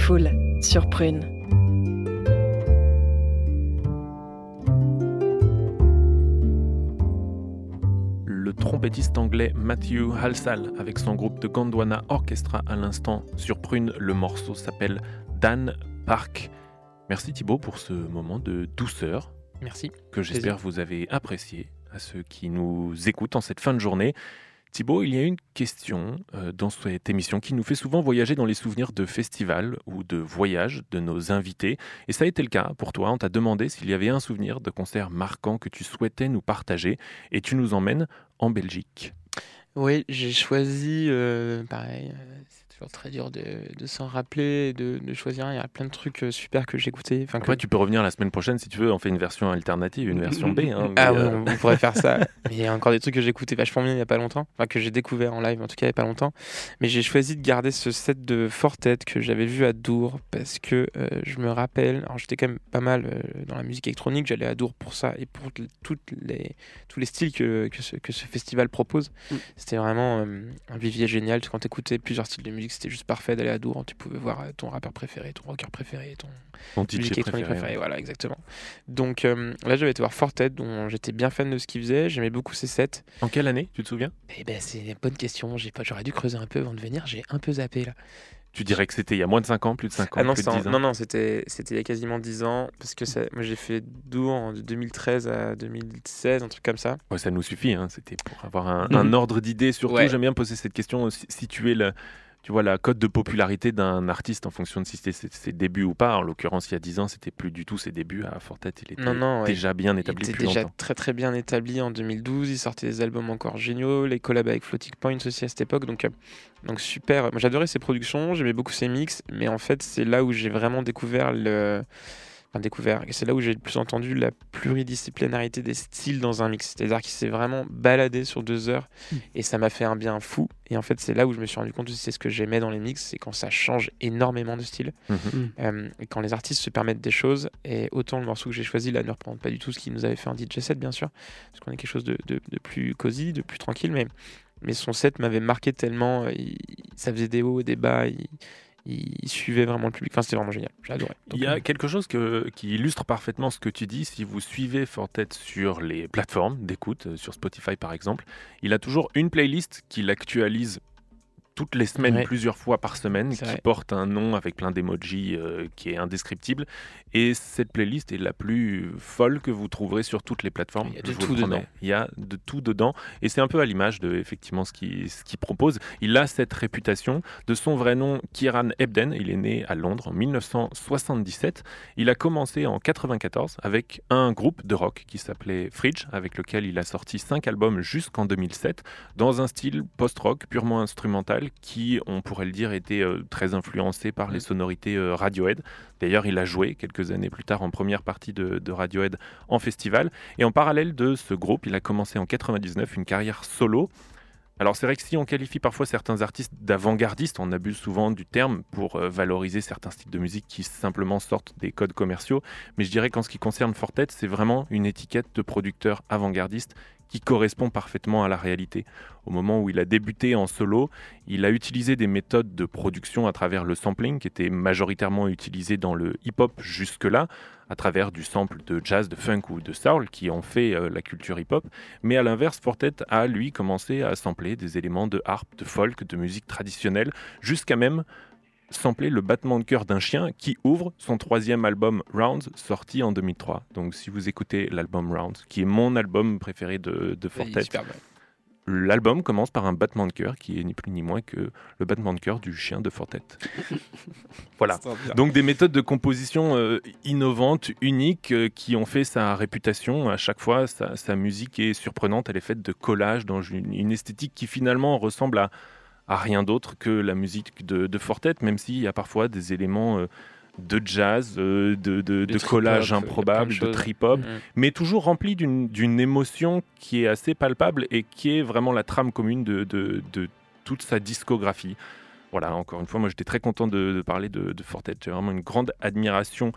Foule sur Prune. Le trompettiste anglais Matthew Halsall avec son groupe de Gondwana Orchestra à l'instant sur Prune. Le morceau s'appelle Dan Park. Merci Thibaut pour ce moment de douceur. Merci. Que j'espère vous avez apprécié à ceux qui nous écoutent en cette fin de journée. Thibaut, il y a une question euh, dans cette émission qui nous fait souvent voyager dans les souvenirs de festivals ou de voyages de nos invités. Et ça a été le cas pour toi. On t'a demandé s'il y avait un souvenir de concert marquant que tu souhaitais nous partager. Et tu nous emmènes en Belgique. Oui, j'ai choisi, euh, pareil, très dur de, de s'en rappeler, de, de, choisir. Il y a plein de trucs euh, super que j'ai écoutés. Enfin, Après, tu peux revenir la semaine prochaine si tu veux. On fait une version alternative, une version B. Hein, ah ouais, euh... on pourrait faire ça. Il y a encore des trucs que j'ai écoutés vachement bien il n'y a pas longtemps. Enfin, que j'ai découvert en live, en tout cas, il n'y a pas longtemps. Mais j'ai choisi de garder ce set de Fortet que j'avais vu à Dour parce que euh, je me rappelle. Alors, j'étais quand même pas mal euh, dans la musique électronique. J'allais à Dour pour ça et pour toutes les, tous les styles que, que, ce, que ce festival propose. Mm. C'était vraiment un vivier génial. Quand tu écoutais plusieurs styles de musique, c'était juste parfait d'aller à Dour. Tu pouvais voir ton rappeur préféré, ton rocker préféré, ton, ton électronique préféré. préféré. Voilà, exactement. Donc euh, là, j'avais été voir Fortet, dont j'étais bien fan de ce qu'il faisait. J'aimais beaucoup ses sets. En quelle année, tu te souviens? Eh ben, c'est une bonne question. J'ai pas, j'aurais dû creuser un peu avant de venir. J'ai un peu zappé là. Tu dirais que c'était il y a moins de 5 ans, plus de 5 ans ah non, plus de 10 ans non, non, c'était il y a quasiment 10 ans. Parce que ça, moi, j'ai fait Dour de 2013 à 2016, un truc comme ça. Ouais, ça nous suffit. Hein. C'était pour avoir un, mmh. un ordre d'idée. Surtout, ouais. j'aime bien poser cette question situer le, tu vois, la cote de popularité d'un artiste en fonction de si c'était ses, ses, débuts ou pas. En l'occurrence, il y a 10 ans, c'était plus du tout ses débuts. À Fortet, il était non, non, déjà ouais. bien établi il était déjà longtemps. très très bien établi en 2012. Il sortait des albums encore géniaux, les collabs avec Floating Points aussi à cette époque. Donc, euh, donc super. Moi, j'adorais ses productions, j'aimais beaucoup ses mix, mais en fait, c'est là où j'ai vraiment découvert le Enfin, découvert. Et c'est là où j'ai le plus entendu la pluridisciplinarité des styles dans un mix. C'est-à-dire qu'il s'est vraiment baladé sur deux heures mmh. et ça m'a fait un bien fou. Et en fait, c'est là où je me suis rendu compte que c'est ce que j'aimais dans les mix, c'est quand ça change énormément de style. Mmh. Euh, et quand les artistes se permettent des choses. Et autant le morceau que j'ai choisi là ne représente pas du tout ce qu'il nous avait fait en DJ set, bien sûr, parce qu'on est quelque chose de, de, de, plus cosy, de plus tranquille. Mais, mais son set m'avait marqué tellement. Il, ça faisait des hauts et des bas. Il, il suivait vraiment le public. Enfin, c'était vraiment génial. J'ai adoré. Donc, il y a euh... quelque chose que, qui illustre parfaitement ce que tu dis. Si vous suivez Fortet sur les plateformes d'écoute, sur Spotify par exemple, il a toujours une playlist qu'il actualise toutes les semaines, ouais. plusieurs fois par semaine, qui vrai. porte un nom avec plein d'emojis euh, qui est indescriptible. Et cette playlist est la plus folle que vous trouverez sur toutes les plateformes. Il y a de tout dedans. Il y a de tout dedans. Et c'est un peu à l'image de effectivement ce qu'il ce qu propose. Il a cette réputation de son vrai nom, Kieran Ebden. Il est né à Londres en 1977. Il a commencé en 94 avec un groupe de rock qui s'appelait Fridge, avec lequel il a sorti cinq albums jusqu'en 2007, dans un style post-rock purement instrumental qui, on pourrait le dire, était euh, très influencé par les sonorités euh, Radiohead. D'ailleurs, il a joué quelques années plus tard en première partie de, de, Radiohead en festival. Et en parallèle de ce groupe, il a commencé en 99 une carrière solo. Alors c'est vrai que si on qualifie parfois certains artistes d'avant-gardistes, on abuse souvent du terme pour euh, valoriser certains styles de musique qui simplement sortent des codes commerciaux. Mais je dirais qu'en ce qui concerne Fortet, c'est vraiment une étiquette de producteur avant-gardiste correspond parfaitement à la réalité. Au moment où il a débuté en solo, il a utilisé des méthodes de production à travers le sampling qui étaient majoritairement utilisées dans le hip-hop jusque-là, à travers du sample de jazz, de funk ou de soul qui ont fait euh, la culture hip-hop. Mais à l'inverse, Fortet a lui commencé à sampler des éléments de harpe, de folk, de musique traditionnelle, jusqu'à même sampler le battement de cœur d'un chien qui ouvre son troisième album Rounds sorti en 2003. Donc si vous écoutez l'album Rounds, qui est mon album préféré de, de Fortet, l'album commence par un battement de cœur qui est ni plus ni moins que le battement de cœur du chien de Fortet. voilà. Donc des méthodes de composition euh, innovantes, uniques, euh, qui ont fait sa réputation. À chaque fois, sa, sa, musique est surprenante. Elle est faite de collages dans une, une esthétique qui finalement ressemble à à rien d'autre que la musique de, de Fortet, même s'il y a parfois des éléments euh, de jazz, euh, de, de, de collage improbable, de trip-hop, mmh. mais toujours rempli d'une émotion qui est assez palpable et qui est vraiment la trame commune de, de toute sa discographie. Voilà, encore une fois, moi j'étais très content de, parler de, Fortet. J'ai vraiment une grande admiration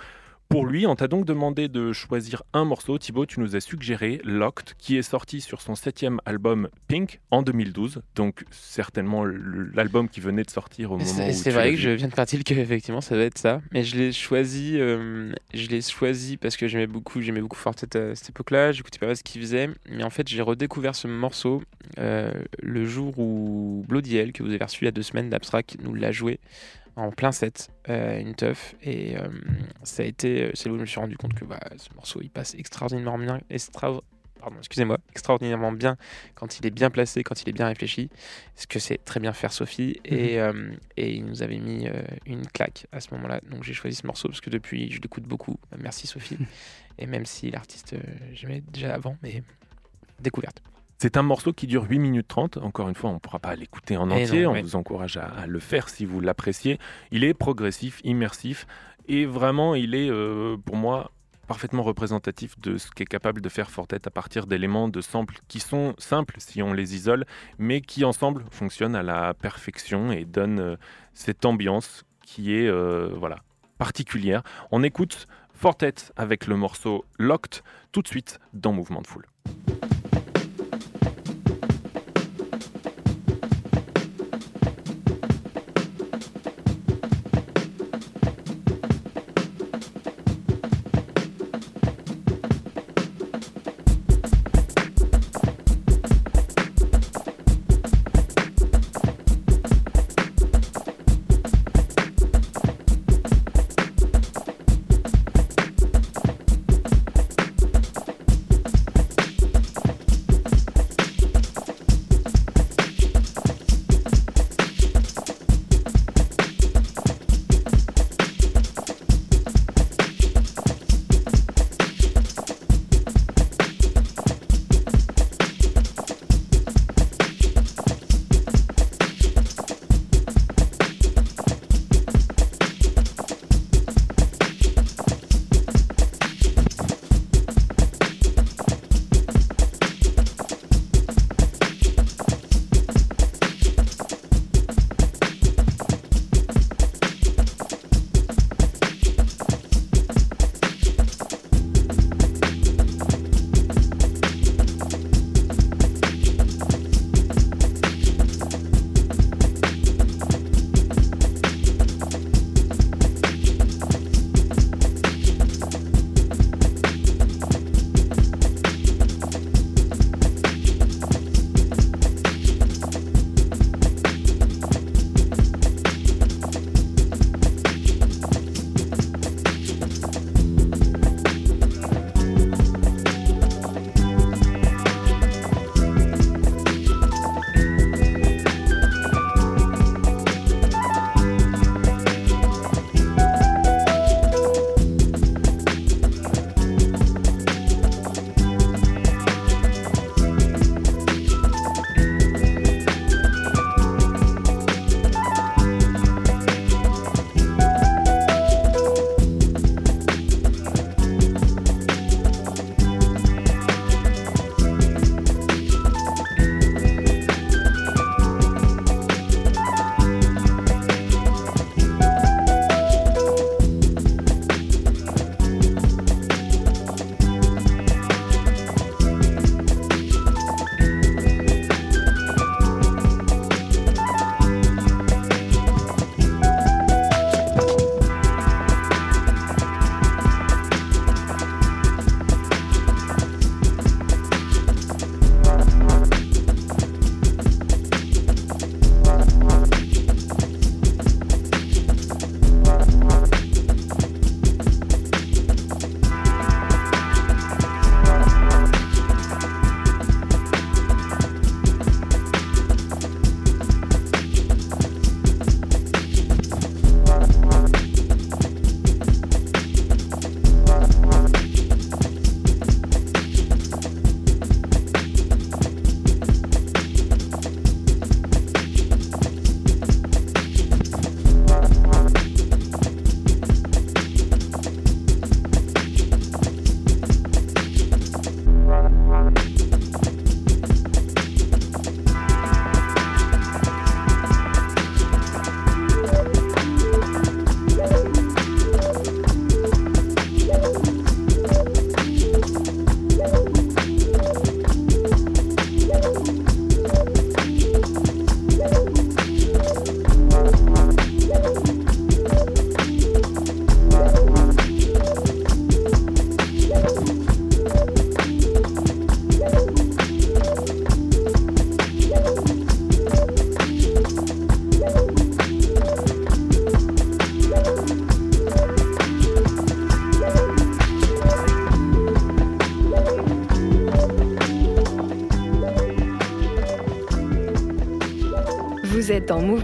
Pour lui, on t'a donc demandé de choisir un morceau. Thibaut, tu nous as suggéré Locked, qui est sorti sur son septième album Pink en 2012. Donc certainement l'album qui venait de sortir au moment où C'est vrai que je viens de partir que effectivement ça doit être ça. Mais je l'ai choisi, euh, je l'ai choisi parce que j'aimais beaucoup, j'aimais beaucoup Fortet à cette époque-là. J'écoutais pas mal ce qu'il faisait. Mais en fait, j'ai redécouvert ce morceau euh, le jour où Bloody Hell, que vous avez reçu il y a deux semaines d'Abstract, nous l'a joué en plein set, euh, une teuf. Et euh, ça a été, euh, c'est là où je me suis rendu compte que bah, ce morceau il passe extraordinairement bien, extra, pardon, excusez-moi, extraordinairement bien quand il est bien placé, quand il est bien réfléchi. Ce que c'est très bien faire Sophie. Et, mhm. et il nous avait mis une claque à ce moment-là. Donc j'ai choisi ce morceau parce que depuis je l'écoute beaucoup. Merci Sophie. et même si l'artiste j'aimais déjà avant, mais découverte. C'est un morceau qui dure 8 minutes 30. Encore une fois, on ne pourra pas l'écouter en eh entier. on vous encourage à, le faire si vous l'appréciez. Il est progressif, immersif et vraiment, il est euh, pour moi parfaitement représentatif de ce qu'est capable de faire Fortet à partir d'éléments de samples qui sont simples si on les isole, mais qui ensemble fonctionnent à la perfection et donnent euh, cette ambiance qui est euh, voilà particulière. On écoute Fortet avec le morceau Locked tout de suite dans Mouvement de Foule.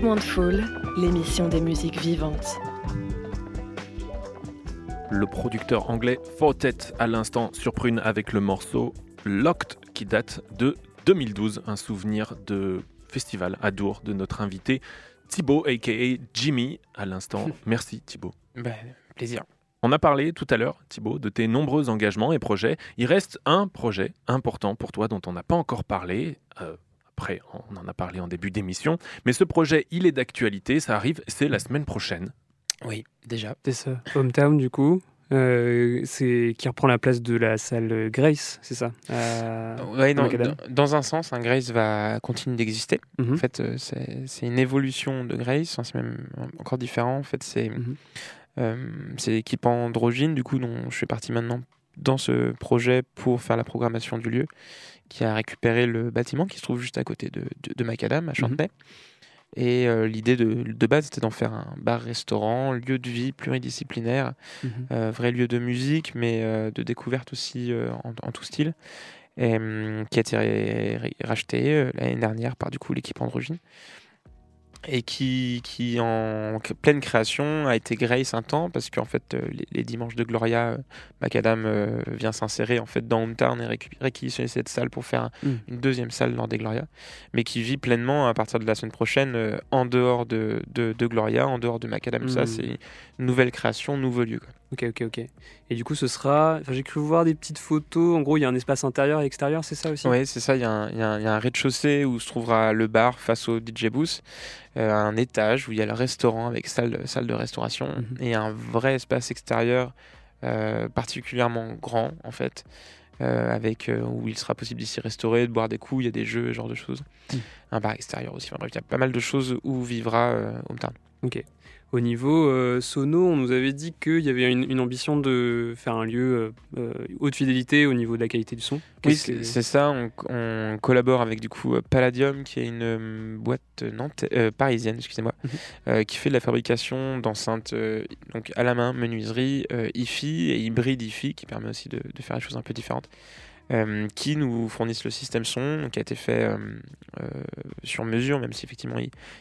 Foule, l'émission des musiques vivantes. Le producteur anglais Fortet à l'instant sur Prune avec le morceau Locked qui date de 2012, un souvenir de festival à Dour de notre invité Thibaut aka Jimmy à l'instant. Merci Thibaut. Ben, plaisir. On a parlé tout à l'heure, Thibaut, de tes nombreux engagements et projets. Il reste un projet important pour toi dont on n'a pas encore parlé. Euh, après, on en a parlé en début d'émission. Mais ce projet, il est d'actualité. Ça arrive, c'est la semaine prochaine. Oui, déjà. C'est ça. Hometown, du coup. euh, c'est qui reprend la place de la salle Grace, c'est ça Ouais, Macadam. dans, dans un sens, un Grace va continuer d'exister. Mhm. En fait, euh, c'est une évolution de Grace. Enfin, c'est même encore différent. En fait, c'est Mhm. euh, c'est l'équipe Androgyne, du coup, dont je fais partie maintenant dans ce projet pour faire la programmation du lieu, qui a récupéré le bâtiment qui se trouve juste à côté de, de, de Macadam, à Chantenay. Et euh, l'idée de, de base, c'était d'en faire un bar-restaurant, lieu de vie pluridisciplinaire, Mhm. euh, vrai lieu de musique, mais euh, de découverte aussi en, en tout style, et, hum, qui a été racheté l'année dernière par du coup l'équipe Androgyne, et qui, qui en pleine création a été Grace un temps, parce qu'en fait euh, les, les dimanches de Gloria, euh, Macadam euh, vient s'insérer en fait dans Hometown et réquisitionner cette salle pour faire Mm. une deuxième salle lors des Gloria, mais qui vit pleinement à partir de la semaine prochaine euh, en dehors de, de, de Gloria, en dehors de Macadam. Ça Mm. c'est une nouvelle création, nouveau lieu. quoi. Ok, ok, ok. Et du coup, ce sera. Enfin, j'ai cru voir des petites photos. En gros, il y a un espace intérieur et extérieur, c'est ça aussi? Oui, c'est ça. Il y a un, rez-de-chaussée où se trouvera le bar face au DJ booth, euh, un étage où il y a le restaurant avec salle, salle de restauration Mhm. et un vrai espace extérieur euh, particulièrement grand en fait. euh, avec euh, où il sera possible d'y restaurer, de boire des coups, il y a des jeux, ce genre de choses. Mhm. Un bar extérieur aussi. Enfin, bref, il y a pas mal de choses où vivra euh, Hometown. Ok. Au niveau euh, sono, on nous avait dit qu'il y avait une, une ambition de faire un lieu euh, euh, haute fidélité au niveau de la qualité du son. Oui, c'est que- ça. On, on collabore avec du coup Palladium, qui est une euh, boîte nantais- euh, parisienne, excusez-moi, Mhm. qui fait de la fabrication d'enceintes donc à la main, menuiserie, hi-fi et hybride hi-fi, qui permet aussi de, de faire des choses un peu différentes. Euh, qui nous fournissent le système son, qui a été fait euh, euh, sur mesure, même si effectivement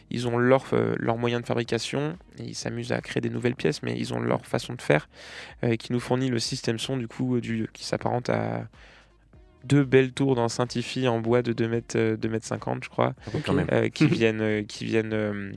ils, ont leur, leur moyen de fabrication, et ils s'amusent à créer des nouvelles pièces, mais ils ont leur façon de faire, qui nous fournit le système son du coup qui s'apparente à deux belles tours d'enceinte hi-fi en bois de 2 mètres, euh, 2 mètres 50 je crois, Quand même. euh, qui viennent, euh, qui viennent euh,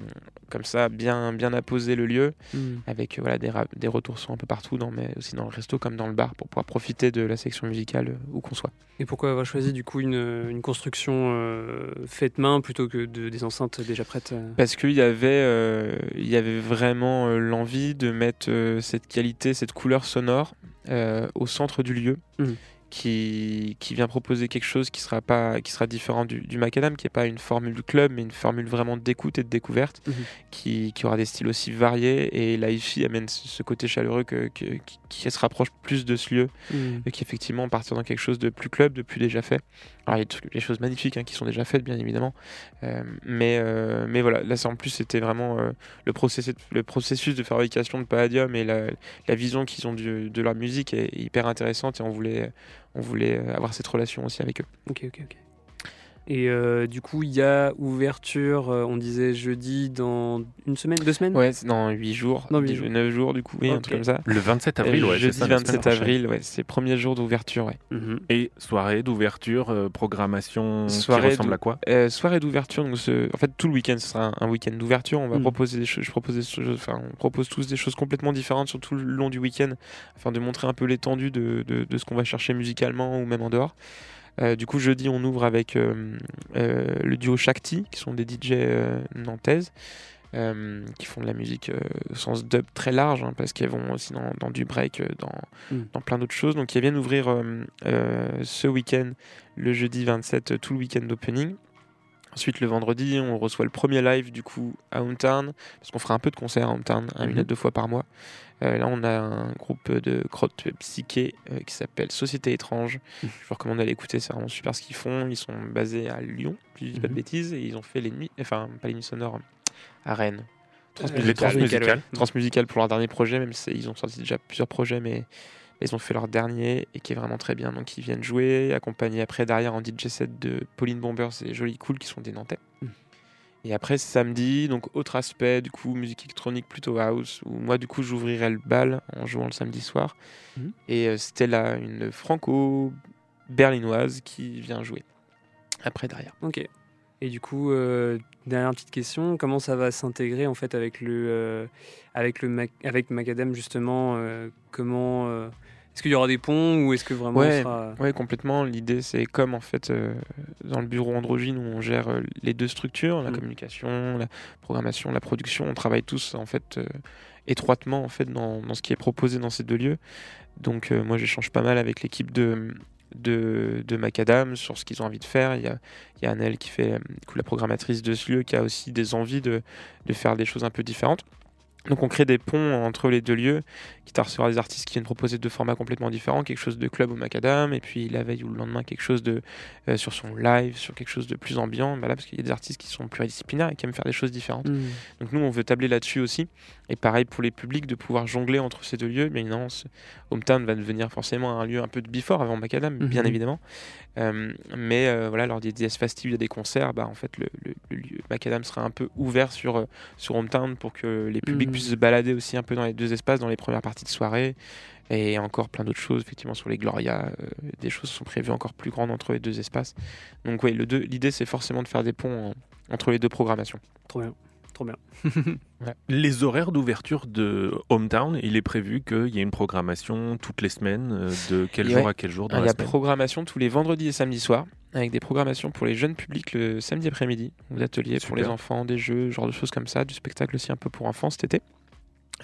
comme ça bien, bien apposer le lieu, Hmm. avec euh, voilà, des, des retours son un peu partout, dans, mais aussi dans le resto comme dans le bar, pour pouvoir profiter de la section musicale euh, où qu'on soit. Et pourquoi avoir choisi du coup une, une construction euh, faite main plutôt que de, des enceintes déjà prêtes euh? Parce qu'il y avait, euh, il y avait vraiment euh, l'envie de mettre euh, cette qualité, cette couleur sonore euh, au centre du lieu, Mhm. Qui, qui vient proposer quelque chose qui sera, pas, qui sera différent du, du macadam, qui n'est pas une formule du club, mais une formule vraiment d'écoute et de découverte, Mhm. qui, qui aura des styles aussi variés. Et la hi-fi amène ce côté chaleureux que, que- qui, qui se rapproche plus de ce lieu, Hmm. et qui effectivement partir dans quelque chose de plus club, de plus déjà fait. Alors il y a des trucs- choses magnifiques hein, qui sont déjà faites, bien évidemment. Euh, mais, euh, mais voilà, là en plus c'était vraiment euh, le, processus, le processus de fabrication de Palladium et la, vision qu'ils ont du- de leur musique est hyper intéressante et on voulait, on voulait avoir cette relation aussi avec eux. Ok, ok, ok. Et euh, du coup, il y a ouverture, euh, on disait jeudi dans une semaine, deux semaines Ouais, dans 8 jours, Dans huit 10 jours. 9 jours du coup, oui, un truc comme ça. Le 27 avril, Euh, ouais, c'est jeudi ça, la semaine 27 prochaine. avril, ouais, c'est premier jour d'ouverture, ouais. Mhm. Et soirée d'ouverture, euh, programmation Soirée qui ressemble à quoi? Euh, soirée d'ouverture, donc ce- en fait tout le week-end ce sera un, un week-end d'ouverture. On va Mm. proposer des choses, je propose des choses, enfin on propose tous des choses complètement différentes sur tout le long du week-end, afin de montrer un peu l'étendue de, de- de ce qu'on va chercher musicalement ou même en dehors. Euh, du coup jeudi on ouvre avec euh, euh, le duo Shakti, qui sont des DJ nantaises. euh, qui font de la musique euh, au sens dub très large, hein, parce qu'elles vont aussi dans, dans du break, euh, dans, Mm. dans plein d'autres choses. Donc, elles viennent ouvrir ce week-end, le jeudi 27, euh, tout le week-end d'opening. Ensuite, le vendredi, on reçoit le premier live du coup à Hometown, parce qu'on fera un peu de concerts à Hometown, un Mhm. une à deux fois par mois. Euh, là, on a un groupe de crotte psyché euh, qui s'appelle Société étrange. Mhm. Je vous recommande d'aller écouter, c'est vraiment super ce qu'ils font. Ils sont basés à Lyon, si je dis pas de Mhm. bêtises, et ils ont fait les nuits, enfin pas les nuits sonores, à Rennes. Euh, Les transmusicales. ouais. Transmusical pour leur dernier projet, même si ils ont sorti déjà plusieurs projets, mais ils ont fait leur dernier et qui est vraiment très bien. Donc ils viennent jouer, accompagnés après derrière en DJ set de Pauline Bombers et Joli Cool qui sont des Nantais. Mm. Et après samedi, donc autre aspect, du coup musique électronique plutôt house, où moi du coup j'ouvrirai le bal en jouant le samedi soir. Mhm. Et euh, Stella, une franco-berlinoise qui vient jouer après derrière. Ok. Et du coup, euh, dernière petite question, comment ça va s'intégrer en fait avec le, euh, avec le Mac- avec Macadam justement euh, Comment est-ce qu'il y aura des ponts ou est-ce que vraiment Ouais. sera... Ouais, complètement. L'idée, c'est comme en fait dans le bureau Androgyne où on gère les deux structures, la Mm. communication, la programmation, la production. On travaille tous en fait étroitement en fait dans, dans ce qui est proposé dans ces deux lieux. Donc moi, j'échange pas mal avec l'équipe de de, Macadam sur ce qu'ils ont envie de faire. Il y a, il Annelle qui fait euh, la programmatrice de ce lieu qui a aussi des envies de faire des choses un peu différentes. Donc on crée des ponts entre les deux lieux, quitte à recevoir des artistes qui viennent proposer deux formats complètement différents, quelque chose de club au macadam, et puis la veille ou le lendemain quelque chose de euh, sur son live, sur quelque chose de plus ambiant, bah là, parce qu'il y a des artistes qui sont pluridisciplinaires et qui aiment faire des choses différentes. Hmm. Donc nous on veut tabler là-dessus aussi, et pareil pour les publics de pouvoir jongler entre ces deux lieux. Bien évidemment, ce- Hometown va devenir forcément un lieu un peu de before avant macadam, bien Mhm. évidemment. Euh, mais euh, voilà, lors des DS festives, il y a des concerts, bah en fait le, le- le lieu macadam sera un peu ouvert sur sur Hometown pour que les publics. Se balader aussi un peu dans les deux espaces, dans les premières parties de soirée. Et encore plein d'autres choses, effectivement, sur les Gloria. euh, des choses sont prévues encore plus grandes entre les deux espaces. Donc, oui, l'idée, c'est forcément de faire des ponts en- entre les deux programmations. Trop bien, trop bien. Les horaires d'ouverture de Hometown, il est prévu qu'il y ait une programmation toutes les semaines, euh, de quel Et jour ouais. à quel jour dans Il y la a semaine? programmation tous les vendredis et samedis soirs, avec des programmations pour les jeunes publics le samedi après-midi, des ateliers pour les enfants, des jeux, genre de choses comme ça, du spectacle aussi un peu pour enfants cet été.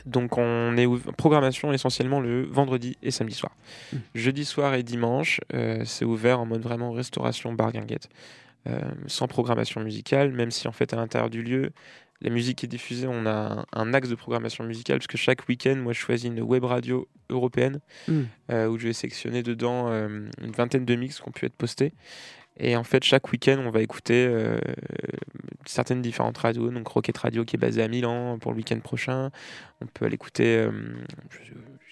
Donc on est programmation essentiellement le vendredi et samedi soir. Mm. Jeudi soir et dimanche, euh, c'est ouvert en mode vraiment restauration bar guinguette, euh, sans programmation musicale, même si en fait à l'intérieur du lieu, la musique est diffusée, on a un, axe de programmation musicale, parce que chaque week-end, moi je choisis une web radio européenne Mm. euh, où je vais sectionner dedans euh, une vingtaine de mix qui ont pu être postés. Et en fait, chaque week-end, on va écouter euh, certaines différentes radios. Donc, Rocket Radio qui est basée à Milan pour le week-end prochain. On peut aller écouter.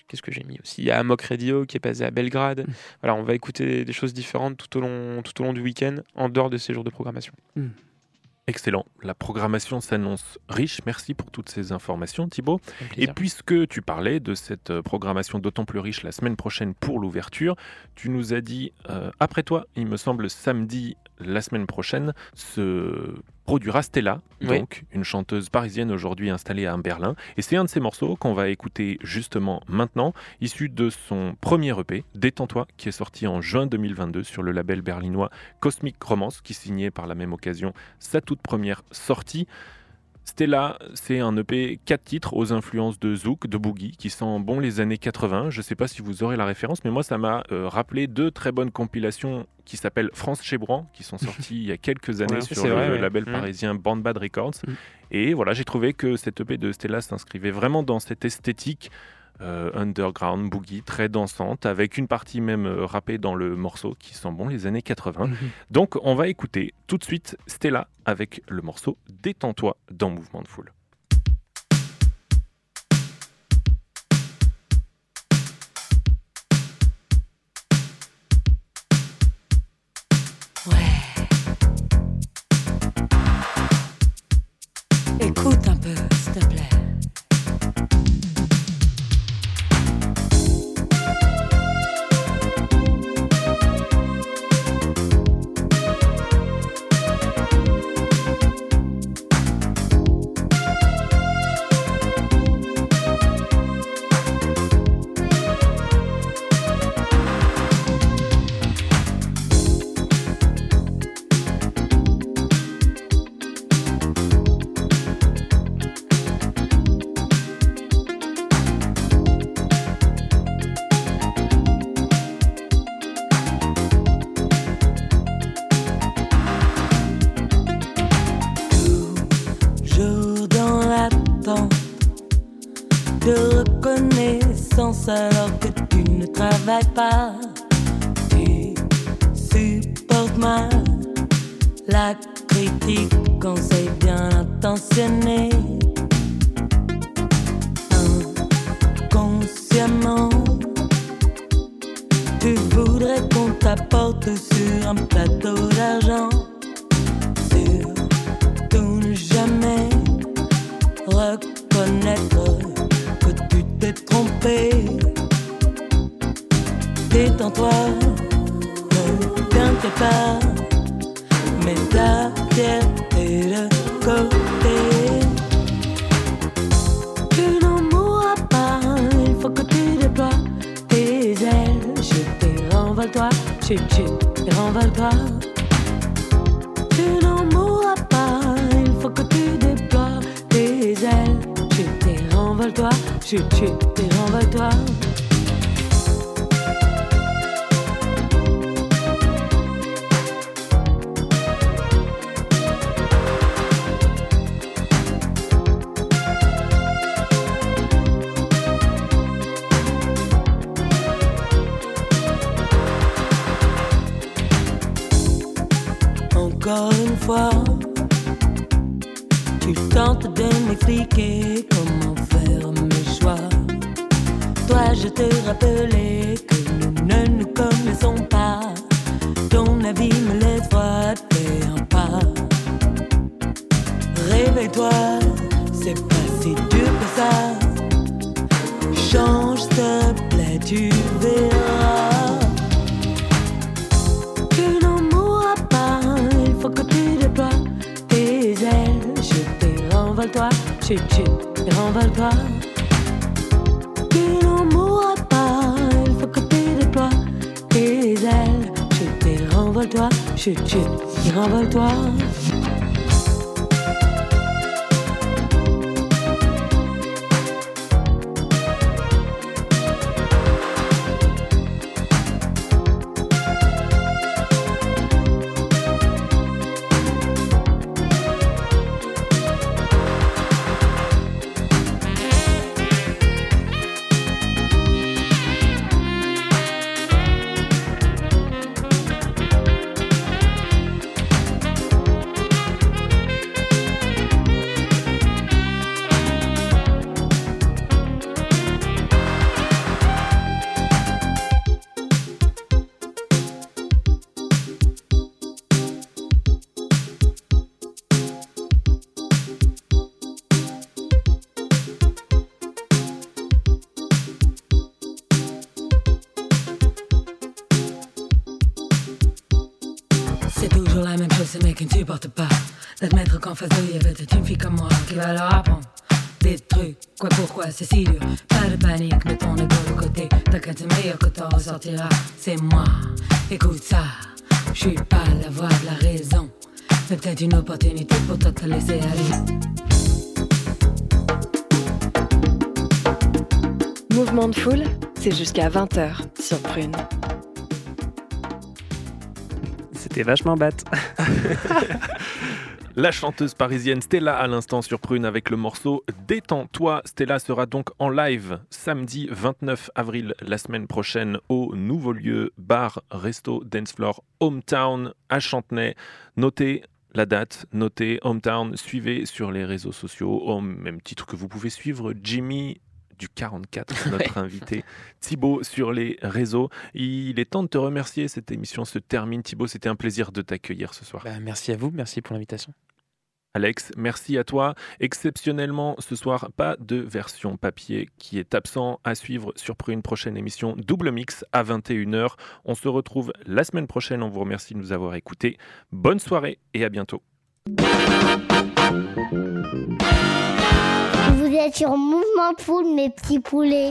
Qu'est-ce que j'ai mis aussi? Il y a Amok Radio qui est basé à Belgrade. Voilà, on va écouter des choses différentes tout au long, tout au long du week-end, en dehors de ces jours de programmation. Excellent. La programmation s'annonce riche. Merci pour toutes ces informations, Thibaut. Un Et puisque tu parlais de cette euh, programmation d'autant plus riche la semaine prochaine pour l'ouverture, tu nous as dit, euh, après toi, il me semble samedi, la semaine prochaine, se produira Stella, Oui. donc une chanteuse parisienne aujourd'hui installée à Berlin. Et c'est un de ces morceaux qu'on va écouter justement maintenant, issu de son premier EP, Détends-toi, qui est sorti en juin 2022 sur le label berlinois Cosmic Romance, qui signait par la même occasion sa toute première sortie. Stella, c'est un EP 4 titres aux influences de Zouk, de Boogie, qui sent bon les années 80. Je ne sais pas si vous aurez la référence, mais moi, ça m'a euh, rappelé deux très bonnes compilations qui s'appellent France Chebran, qui sont sorties il y a quelques années Ouais, sur le vrai, label Mm. parisien Band Bad Records. Mm. Et voilà, j'ai trouvé que cet EP de Stella s'inscrivait vraiment dans cette esthétique euh, underground, boogie, très dansante, avec une partie même euh, rappée dans le morceau qui sent bon les années 80. Mhm. Donc on va écouter tout de suite Stella avec le morceau Détends-toi dans Mouvement de Foule. Chut chut et renvole-toi. Tu n'en mourras pas, il faut que tu déploies tes ailes. Chut et renvole-toi, chut chut et renvole-toi. C'est si dur. Pas de panique, mets ton ego de côté. T'inquiète, c'est meilleur que t'en ressortiras. C'est moi, écoute ça. Je suis pas la voix de la raison. Mais peut-être une opportunité pour toi de te laisser aller. Mouvement de foule, c'est jusqu'à 20h sur Prune. C'était vachement batte. La chanteuse parisienne Stella à l'instant sur Prune avec le morceau Détends-toi. Stella sera donc en live samedi 29 avril la semaine prochaine au nouveau lieu bar resto dance floor Hometown à Chantenay. Notez la date, notez Hometown, suivez sur les réseaux sociaux au même titre que vous pouvez suivre Jimmy du 44, notre invité Thibaut sur les réseaux. Il est temps de te remercier. Cette émission se termine. Thibaut, c'était un plaisir de t'accueillir ce soir. Bah, merci à vous, merci pour l'invitation. Alex, merci à toi. Exceptionnellement, ce soir, pas de version papier qui est absent à suivre sur une prochaine émission Double Mix à 21h. On se retrouve la semaine prochaine. On vous remercie de nous avoir écoutés. Bonne soirée et à bientôt. Vous êtes sur Mouvement de Foule, mes petits poulets.